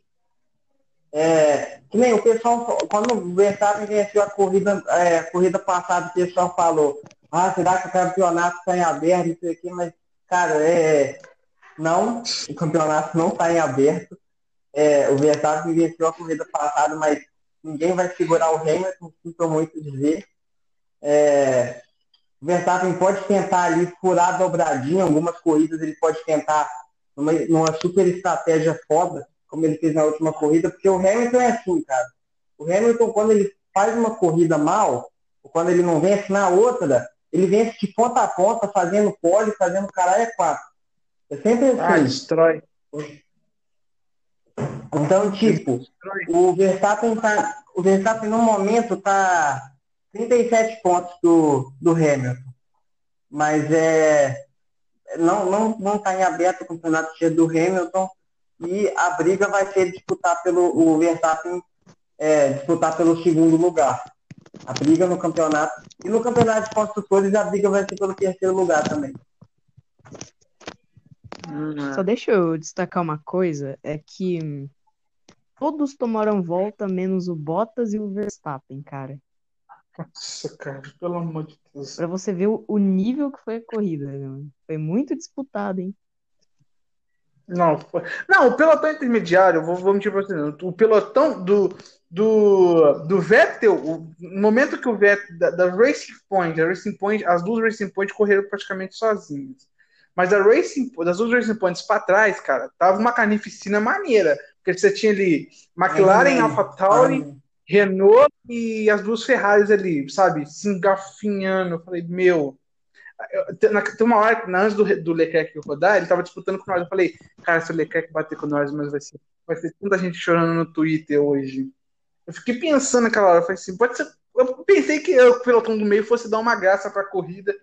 É, que nem o pessoal, quando o Verstappen venceu a corrida, é, a corrida passada, o pessoal falou, ah, será que o campeonato está em aberto, não sei o quê, mas, cara, é, não, o campeonato não está em aberto. É, o Verstappen venceu a corrida passada, mas ninguém vai segurar o Hamilton, sinto muito dizer. É, o Verstappen pode tentar ali furar a dobradinha, algumas corridas ele pode tentar numa, numa super estratégia foda, como ele fez na última corrida, porque o Hamilton é assim, cara. O Hamilton, quando ele faz uma corrida mal, ou quando ele não vence na outra, ele vence de ponta a ponta, fazendo pole, fazendo caralho é quatro. É sempre assim. Ah, destrói. Então, tipo, destrói. o Verstappen tá. O Verstappen no momento tá 37 pontos do, do Hamilton. Mas é. Não, não, não tá em aberto o campeonato cheio do Hamilton. E a briga vai ser disputar pelo o Verstappen é, disputar pelo segundo lugar. A briga no campeonato. E no campeonato de construtores a briga vai ser pelo terceiro lugar também. Hum, Só deixa eu destacar uma coisa, é que todos tomaram volta, menos o Bottas e o Verstappen, cara. Nossa, cara, pelo amor de Deus. Pra você ver o, o nível que foi a corrida, né? Foi muito disputado, hein? Não, foi- não, o pelotão intermediário, vou, vou mentir pra você, não. o pelotão do, do, do Vettel, o no momento que o Vettel, da, da Racing Point, a Racing Point, as duas Racing Point correram praticamente sozinhas. Mas a Racing, das duas Racing Points pra trás, cara, tava uma carnificina maneira. Porque você tinha ali McLaren, É, AlphaTauri, Renault e as duas Ferraris ali, sabe? Se engafinhando. Eu falei, meu. eu- Tem uma hora antes do, do Leclerc rodar, ele tava disputando com Norris. Eu falei, cara, se o Leclerc bater com Norris, mas vai ser, vai ser tanta gente chorando no Twitter hoje. Eu fiquei pensando naquela hora, eu falei assim, pode ser. Eu pensei que o pelotão do meio fosse dar uma graça pra corrida.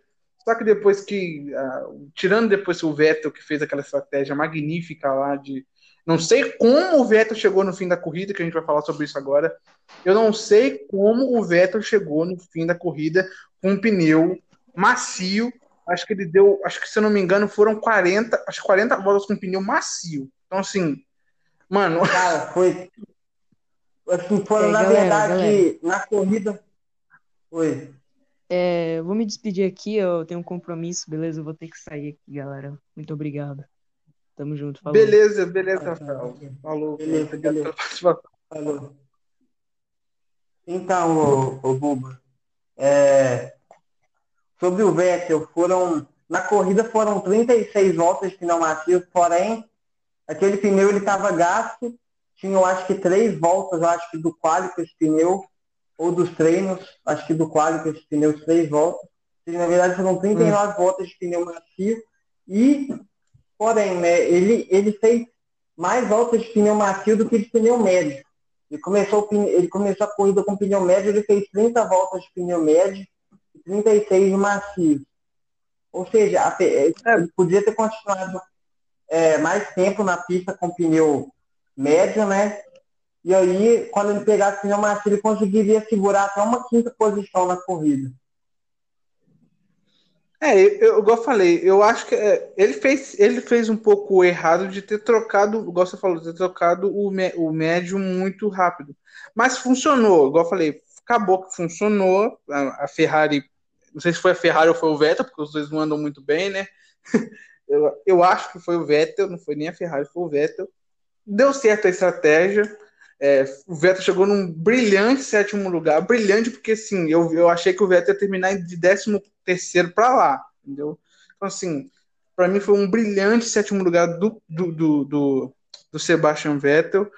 Só que depois que. ah, tirando depois o Vettel, que fez aquela estratégia magnífica lá de. Não sei como o Vettel chegou no fim da corrida, que a gente vai falar sobre isso agora. Eu não sei como o Vettel chegou no fim da corrida com um pneu macio. Acho que ele deu, acho que se eu não me engano, foram 40, acho que 40 voltas com pneu macio. Então, assim, mano, Cara, foi. Assim, foram, É, na galera, verdade, galera. na corrida. Foi. É, eu vou me despedir aqui, eu tenho um compromisso, beleza? Eu vou ter que sair aqui, galera. Muito obrigado. Tamo junto, falou. beleza, beleza, Rafael. Falou, Beleza, beleza. Falou. Então, ô, ô Buba, é, sobre o Vettel, foram, na corrida foram 36 voltas de pneu macio, porém, aquele pneu ele estava gasto, tinha eu acho que três voltas, eu acho que do quali com esse pneu, ou dos treinos, acho que do quali com esse pneu, três voltas. E, na verdade foram 39 voltas de pneu macio, e, porém, né, ele, ele fez mais voltas de pneu macio do que de pneu médio. Ele começou, ele começou a corrida com pneu médio, ele fez 30 voltas de pneu médio e 36 de macio. Ou seja, a eh, É. ele podia ter continuado eh, mais tempo na pista com pneu médio, né? E aí, quando ele pegasse pneu macio, ele conseguiria segurar até uma quinta posição na corrida. É, eu, igual eu falei, eu acho que é, ele fez, ele fez um pouco errado de ter trocado, igual você falou, de ter trocado o, mé- o médio muito rápido. Mas funcionou, igual eu falei, acabou que funcionou. A, a Ferrari, não sei se foi a Ferrari ou foi o Vettel, porque os dois não andam muito bem, né? (laughs) Eu, eu acho que foi o Vettel, não foi nem a Ferrari, foi o Vettel. Deu certo a estratégia. É, o Vettel chegou num brilhante sétimo lugar, brilhante porque assim, eu, eu achei que o Vettel ia terminar de décimo terceiro para lá, entendeu? Então assim, para mim foi um brilhante sétimo lugar do, do, do, do, do Sebastian Vettel.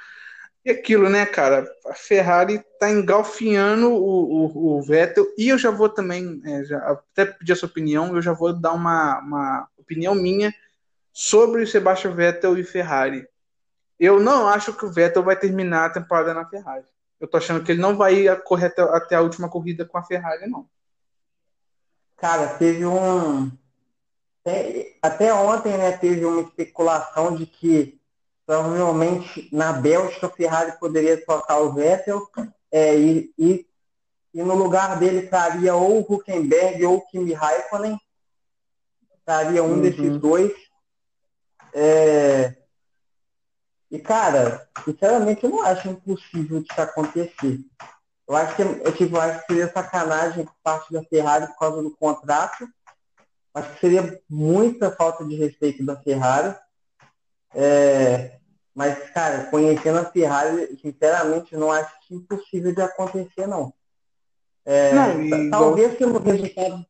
E aquilo, né, cara? A Ferrari tá engalfinhando o, o, o Vettel. E eu já vou também, é, já, até pedir a sua opinião, eu já vou dar uma, uma opinião minha sobre o Sebastian Vettel e Ferrari. Eu não acho que o Vettel vai terminar a temporada na Ferrari. Eu tô achando que ele não vai correr até, até a última corrida com a Ferrari, não. Cara, teve um. Até ontem, né, teve uma especulação de que provavelmente na Bélgica a Ferrari poderia trocar o Vettel é, e, e, e, no lugar dele estaria ou o Huckenberg ou o Kimi Raikkonen. Estaria um uhum. desses dois. É, e, cara, sinceramente, eu não acho impossível isso acontecer. Eu acho que, eu, tipo, acho que seria sacanagem por parte da Ferrari por causa do contrato. Acho que seria muita falta de respeito da Ferrari. É, mas, cara, conhecendo a Ferrari, sinceramente, não acho impossível de acontecer, não. É, não talvez pelo resultado,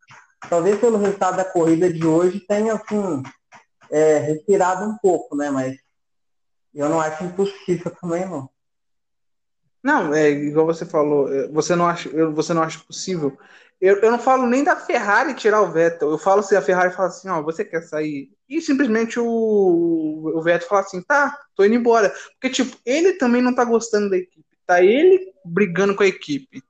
talvez pelo resultado da corrida de hoje tenha assim é, respirado um pouco, né? Mas eu não acho impossível também, não. Não, é igual você falou, é, você não acha, você não acha possível. Eu, eu não falo nem da Ferrari tirar o Vettel. Eu falo se assim, a Ferrari fala assim, ó, você quer sair? E simplesmente o, o Vettel fala assim, tá, tô indo embora. Porque, tipo, ele também não tá gostando da equipe. Tá ele brigando com a equipe.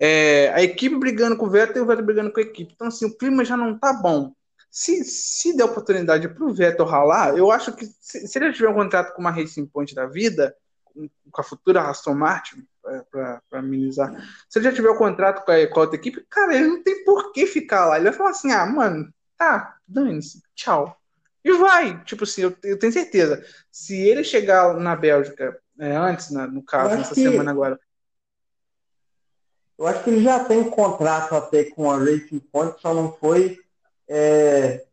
É, a equipe brigando com o Vettel e o Vettel brigando com a equipe. Então, assim, o clima já não tá bom se, se der oportunidade para o Vettel ralar, eu acho que se, se, ele tiver um contrato com uma Racing Point da vida, com, com a futura Aston Martin, para amenizar, se ele já tiver o um contrato com a, com a, outra equipe, cara, ele não tem por que ficar lá. Ele vai falar assim: ah, mano, tá, dane-se, tchau. E vai, tipo assim, eu, eu, tenho certeza. Se ele chegar na Bélgica, é, antes, na, no caso, nessa que... semana agora, eu acho que ele já tem contrato até com a Racing Point, só não foi é,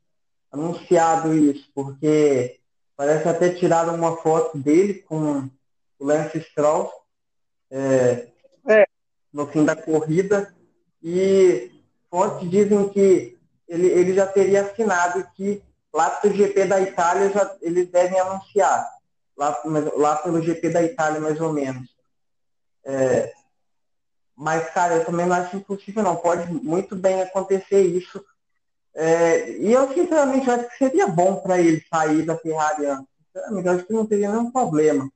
anunciado isso, porque parece até tiraram uma foto dele com o Lance Stroll é, é. no fim da corrida e fontes dizem que ele, ele já teria assinado que lá para o GP da Itália já, eles devem anunciar, lá, lá pelo GP da Itália mais ou menos. É, mas, cara, eu também não acho impossível não. Pode muito bem acontecer isso é, e eu, sinceramente, acho que seria bom para ele sair da Ferrari antes. Sinceramente, acho que não teria nenhum problema.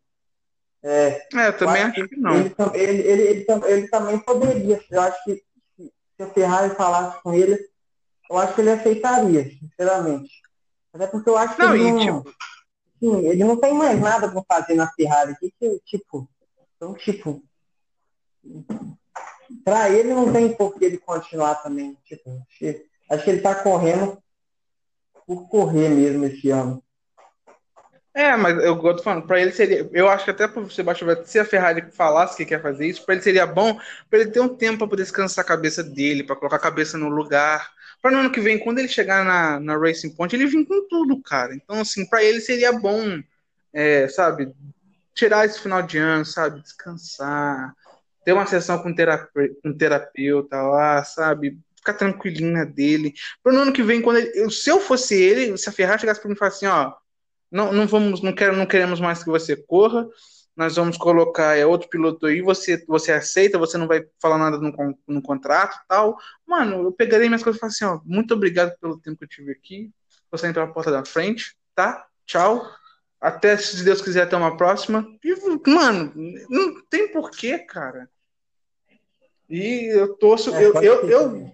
É, é também acho que não. Ele, ele, ele, ele, ele também poderia. Eu acho que se a Ferrari falasse com ele, eu acho que ele aceitaria, sinceramente. Até porque eu acho que não, ele, não, tipo... sim, ele não tem mais nada para fazer na Ferrari. Que, que, tipo, então, tipo, para ele não tem por que ele continuar também. Tipo, Acho que ele está correndo por correr mesmo esse ano. É, mas eu gosto falando, para ele seria. Eu acho que até para Sebastião se a Ferrari falasse que quer fazer isso, para ele seria bom para ele ter um tempo para poder descansar a cabeça dele, para colocar a cabeça no lugar. Para no ano que vem, quando ele chegar na, na Racing Point, ele vir com tudo, cara. Então, assim, para ele seria bom, é, sabe, tirar esse final de ano, sabe, descansar, ter uma sessão com, com terapeuta lá, sabe, ficar tranquilinho na dele. Para no ano que vem, quando ele, se eu fosse ele, se a Ferrari chegasse para mim e falasse assim, ó, não, não vamos, não quero, não queremos mais que você corra, nós vamos colocar é, outro piloto aí, você, você aceita, você não vai falar nada no, no contrato tal. Mano, eu pegarei minhas coisas e falaria assim, ó, muito obrigado pelo tempo que eu tive aqui, você entra pela porta da frente, tá? Tchau. Até, se Deus quiser, até uma próxima. E, mano, não tem porquê, cara. E eu torço, é, eu, eu, eu,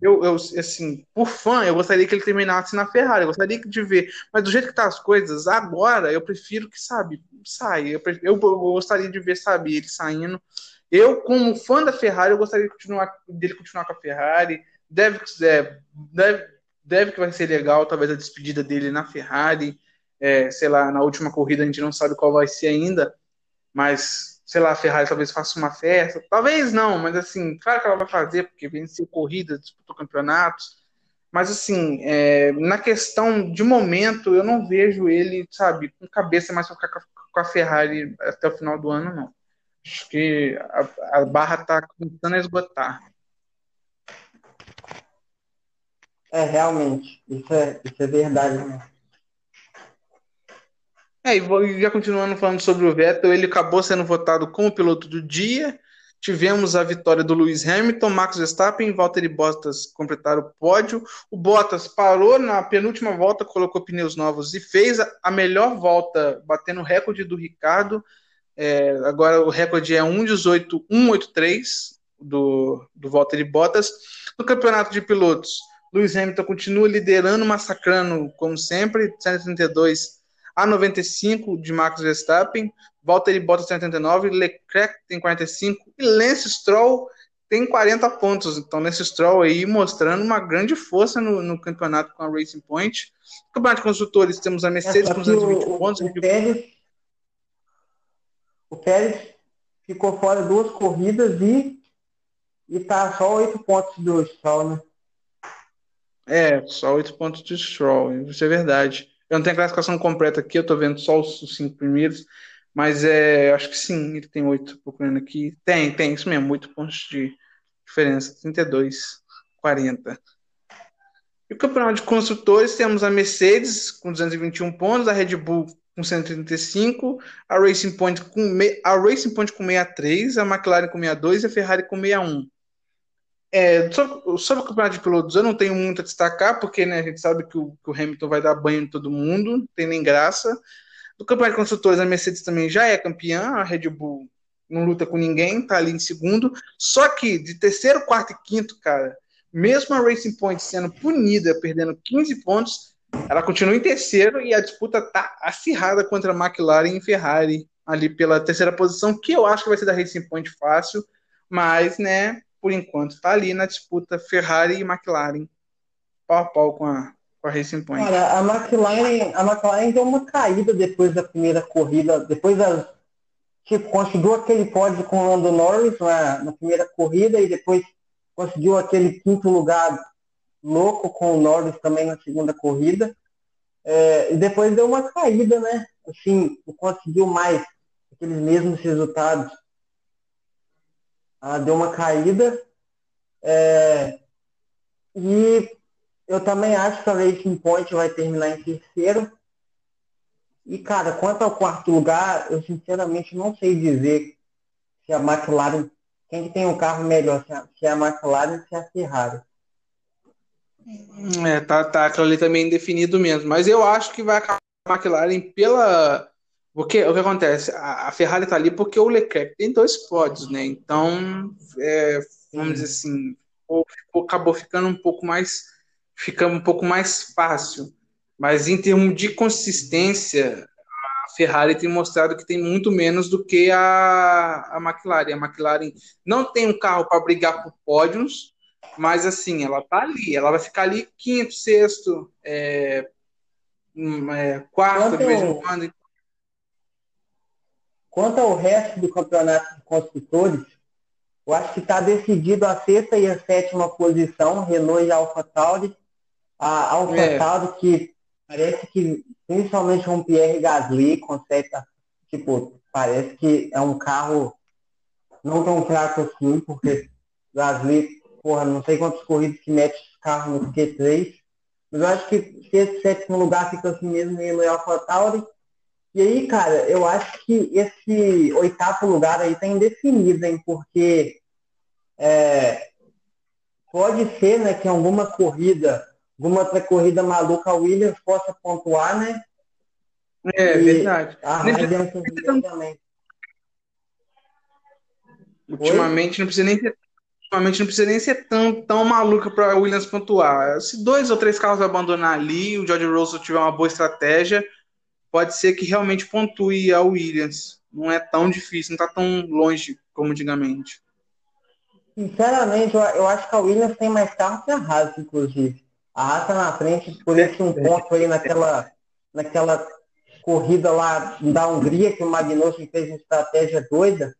eu, eu, assim, por fã, eu gostaria que ele terminasse na Ferrari, eu gostaria de ver, mas do jeito que tá as coisas, agora eu prefiro que, sabe, saia. Eu, eu, eu gostaria de ver, sabe, ele saindo. Eu, como fã da Ferrari, eu gostaria de continuar, dele continuar com a Ferrari. Deve, é, deve, deve que vai ser legal, talvez, a despedida dele na Ferrari. É, sei lá, na última corrida a gente não sabe qual vai ser ainda, mas sei lá, a Ferrari talvez faça uma festa. Talvez não, mas assim, claro que ela vai fazer, porque venceu corrida, disputou campeonatos. Mas assim, é, na questão de momento, eu não vejo ele, sabe, com cabeça mais pra ficar com a Ferrari até o final do ano, não. Acho que a, a barra está começando a esgotar. É, realmente. Isso é, isso é verdade, né? É, e já continuando falando sobre o Vettel, ele acabou sendo votado como piloto do dia. Tivemos a vitória do Lewis Hamilton, Max Verstappen Valtteri Bottas completaram o pódio. O Bottas parou na penúltima volta, colocou pneus novos e fez a melhor volta, batendo o recorde do Ricardo. É, agora o recorde é 1,18,183 do, do Valtteri Bottas. No campeonato de pilotos, Lewis Hamilton continua liderando, massacrando, como sempre, 132 a 95 de Max Verstappen. Valtteri Bottas tem 89, Leclerc tem 45 e Lance Stroll tem 40 pontos. Então, Lance Stroll aí mostrando uma grande força no, no campeonato com a Racing Point. No campeonato de construtores, temos a Mercedes é, com 220 o, pontos. O Pérez, o Pérez ficou fora duas corridas e está só oito pontos do Stroll, né? É, só oito pontos de Stroll, isso é verdade. Eu não tenho a classificação completa aqui, eu estou vendo só os cinco primeiros. Mas é, acho que sim, ele tem oito procurando aqui. Tem, tem, isso mesmo, oito pontos de diferença, 32, 40. E o campeonato de construtores temos a Mercedes com 221 pontos, a Red Bull com 135, a Racing Point com, a Racing Point com 63, a McLaren com 62 e a Ferrari com 61. É, sobre, sobre, o campeonato de pilotos, eu não tenho muito a destacar, porque né, a gente sabe que o, que o Hamilton vai dar banho em todo mundo, não tem nem graça. Do campeonato de construtores, a Mercedes também já é campeã, a Red Bull não luta com ninguém, tá ali em segundo. Só que de terceiro, quarto e quinto, cara, mesmo a Racing Point sendo punida, perdendo 15 pontos, ela continua em terceiro e a disputa tá acirrada contra a McLaren e Ferrari ali pela terceira posição, que eu acho que vai ser da Racing Point fácil, mas, né, por enquanto tá ali na disputa Ferrari e McLaren, pau a pau com a, com a Racing Point. Cara, a McLaren, a McLaren deu uma caída depois da primeira corrida, depois da. Tipo, conseguiu aquele pódio com o Lando Norris na, na primeira corrida e depois conseguiu aquele quinto lugar louco com o Norris também na segunda corrida. É, e depois deu uma caída, né? Assim, conseguiu mais aqueles mesmos resultados. Ah, deu uma caída. É, e eu também acho que a Racing Point vai terminar em terceiro. E, cara, quanto ao quarto lugar, eu sinceramente não sei dizer se a McLaren, quem que tem um carro melhor, se é a McLaren ou se é a Ferrari. É, tá, tá aquilo ali também indefinido mesmo. Mas eu acho que vai acabar a McLaren pela. Porque o que acontece? A, a Ferrari tá ali porque o Leclerc tem dois pódios, né? Então, é, vamos dizer assim, acabou ficando um pouco mais fica um pouco mais fácil. Mas em termos de consistência, a Ferrari tem mostrado que tem muito menos do que a, a McLaren. A McLaren não tem um carro para brigar por pódios, mas assim, ela tá ali, ela vai ficar ali quinto, sexto, é, hum, é, quarto, de vez em quando. Quanto ao resto do campeonato de construtores, eu acho que está decidido a sexta e a sétima posição, Renault e AlphaTauri, a AlphaTauri é. que parece que principalmente um Pierre Gasly consegue, tipo, parece que é um carro não tão fraco assim, porque Gasly, porra, não sei quantos corridas que mete carro no Q3, mas eu acho que esse sétimo lugar fica assim mesmo em AlphaTauri. E aí, cara, eu acho que esse oitavo lugar aí tá indefinido, hein, porque é, pode ser, né, que em alguma corrida alguma outra corrida maluca, a Williams possa pontuar, né? É, e verdade. A é um também. Ultimamente não precisa nem ser ultimamente não precisa nem ser tão, tão maluca para Williams pontuar. Se dois ou três carros abandonar ali, o George Russell tiver uma boa estratégia, pode ser que realmente pontue a Williams. Não é tão difícil, não está tão longe como antigamente. Sinceramente, eu acho que a Williams tem mais carro que a Haas, inclusive. A Haas tá na frente, por esse um ponto aí naquela, naquela corrida lá da Hungria, que o Magnussen fez uma estratégia doida,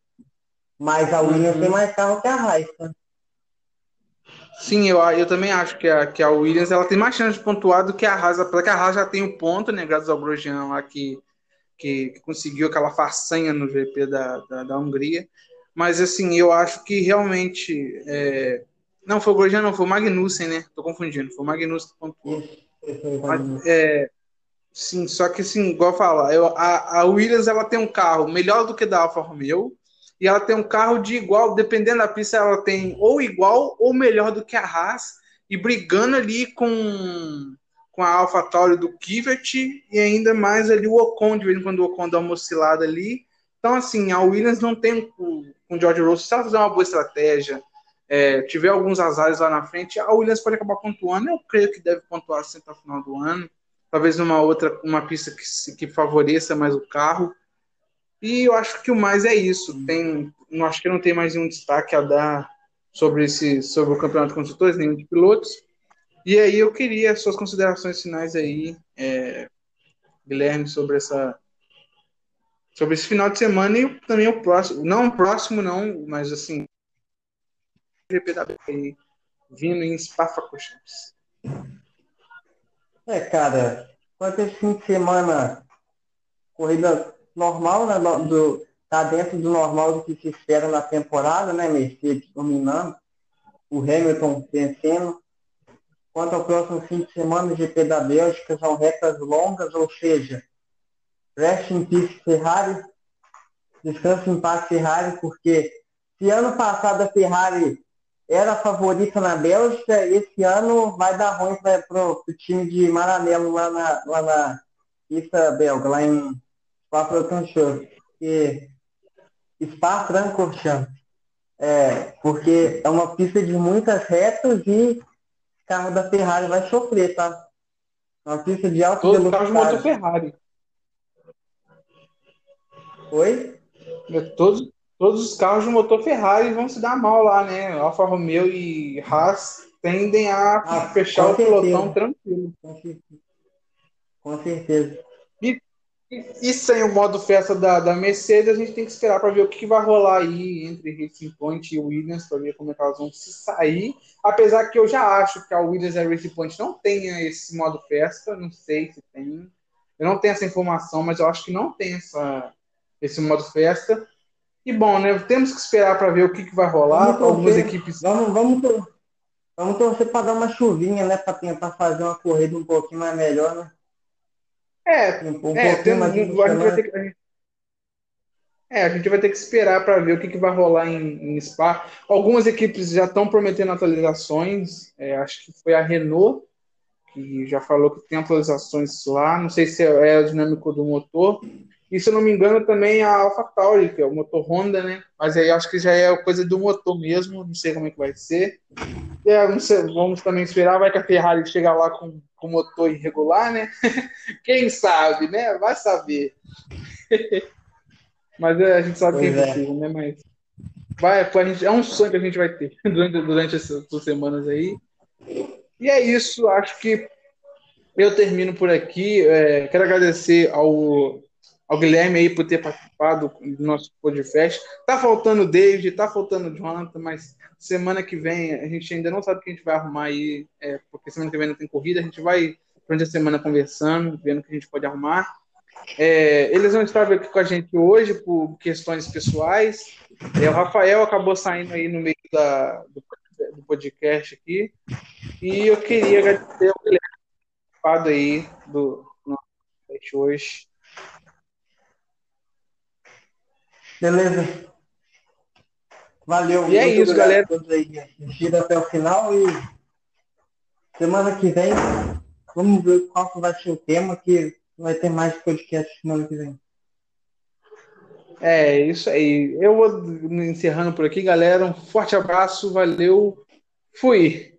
mas a Williams uhum. tem mais carro que a Haas, né? Sim, eu, eu também acho que a, que a Williams ela tem mais chance de pontuar do que a Haas, porque a Haas já tem o um ponto, né, graças ao Grosjean lá que, que, que, conseguiu aquela façanha no GP da, da, da Hungria. Mas, assim, eu acho que realmente é, não, foi o Grosjean, não, foi o Magnussen, né? Tô confundindo, foi o Magnussen que pontuou. Mas, é, Sim, só que assim, igual falar, eu, a, a Williams ela tem um carro melhor do que da Alfa Romeo e ela tem um carro de igual, dependendo da pista, ela tem ou igual ou melhor do que a Haas e brigando ali com, com a Alpha Tauri do Kivet e ainda mais ali o Ocon, de vez em quando o Ocon dá uma oscilada ali. Então, assim, a Williams não tem com o George Russell, se ela fizer uma boa estratégia, é, tiver alguns azares lá na frente, a Williams pode acabar pontuando. Eu creio que deve pontuar sempre ao final do ano. Talvez numa outra, uma pista que, que favoreça mais o carro. E eu acho que o mais é isso. Tem, não acho que não tem mais nenhum destaque a dar sobre esse, sobre o campeonato de construtores, nem de pilotos. E aí eu queria suas considerações finais aí, é, Guilherme, sobre essa sobre esse final de semana e também o próximo, não o próximo não, mas assim GP da vindo em Spa-Francorchamps. É, cara, quanto esse fim de semana, corrida normal, né, do, tá dentro do normal do que se espera na temporada, né, Mercedes dominando, o Hamilton vencendo. Quanto ao próximo fim de semana, o GP da Bélgica são retas longas, ou seja, rest in peace Ferrari, descanso em paz Ferrari, porque se ano passado a Ferrari era favorita na Bélgica, esse ano vai dar ruim para o time de Maranello lá na, lá na pista belga, lá em Spa-Francorchamps. Spa-Francorchamps. É, porque é uma pista de muitas retas e o carro da Ferrari vai sofrer, tá? Uma pista de alta Todos velocidade. Todos os Ferrari. Oi? É, todos, todos os carros de motor Ferrari vão se dar mal lá, né? Alfa Romeo e Haas tendem a ah, fechar o pelotão tranquilo. Com certeza. E, sem o modo festa da, da Mercedes, a gente tem que esperar para ver o que, que, vai rolar aí entre Racing Point e Williams, para ver como é que elas vão se sair. Apesar que eu já acho que a Williams e a Racing Point não tenha esse modo festa, não sei se tem. Eu não tenho essa informação, mas eu acho que não tem essa, esse modo festa. E bom, né? Temos que esperar para ver o que, que vai rolar. Vamos Algumas equipes. Vamos, vamos, vamos torcer para dar uma chuvinha, né? Para tentar fazer uma corrida um pouquinho mais melhor, né? É, um, um é, temos, a gente vai ter que, é, a gente vai ter que esperar para ver o que, que vai rolar em, em, Spa. Algumas equipes já estão prometendo atualizações. É, acho que foi a Renault que já falou que tem atualizações lá. Não sei se é, é dinâmico do motor. E se eu não me engano, também a AlphaTauri, que é o motor Honda, né? Mas aí acho que já é coisa do motor mesmo, não sei como é que vai ser. É, vamos também esperar, vai que a Ferrari chega lá com, com motor irregular, né? (laughs) Quem sabe, né? Vai saber. (laughs) Mas é, a gente sabe pois que é impossível, né? Mas vai, a gente, é um sonho que a gente vai ter (laughs) durante, durante essas duas semanas aí. E é isso, acho que eu termino por aqui. É, quero agradecer ao ao Guilherme aí por ter participado do nosso podcast. Tá faltando o David, tá faltando o Jonathan, mas semana que vem a gente ainda não sabe o que a gente vai arrumar aí, é, porque semana que vem não tem corrida, a gente vai durante a semana conversando, vendo o que a gente pode arrumar. É, eles vão estar aqui com a gente hoje por questões pessoais. É, o Rafael acabou saindo aí no meio da, do, do podcast aqui. E eu queria agradecer ao Guilherme participado aí do nosso podcast hoje. Beleza. Valeu. E é isso, galera. Assistindo até o final e semana que vem vamos ver qual vai ser o tema que vai ter mais podcast semana que vem. É, isso aí. Eu vou encerrando por aqui, galera. Um forte abraço, valeu, fui.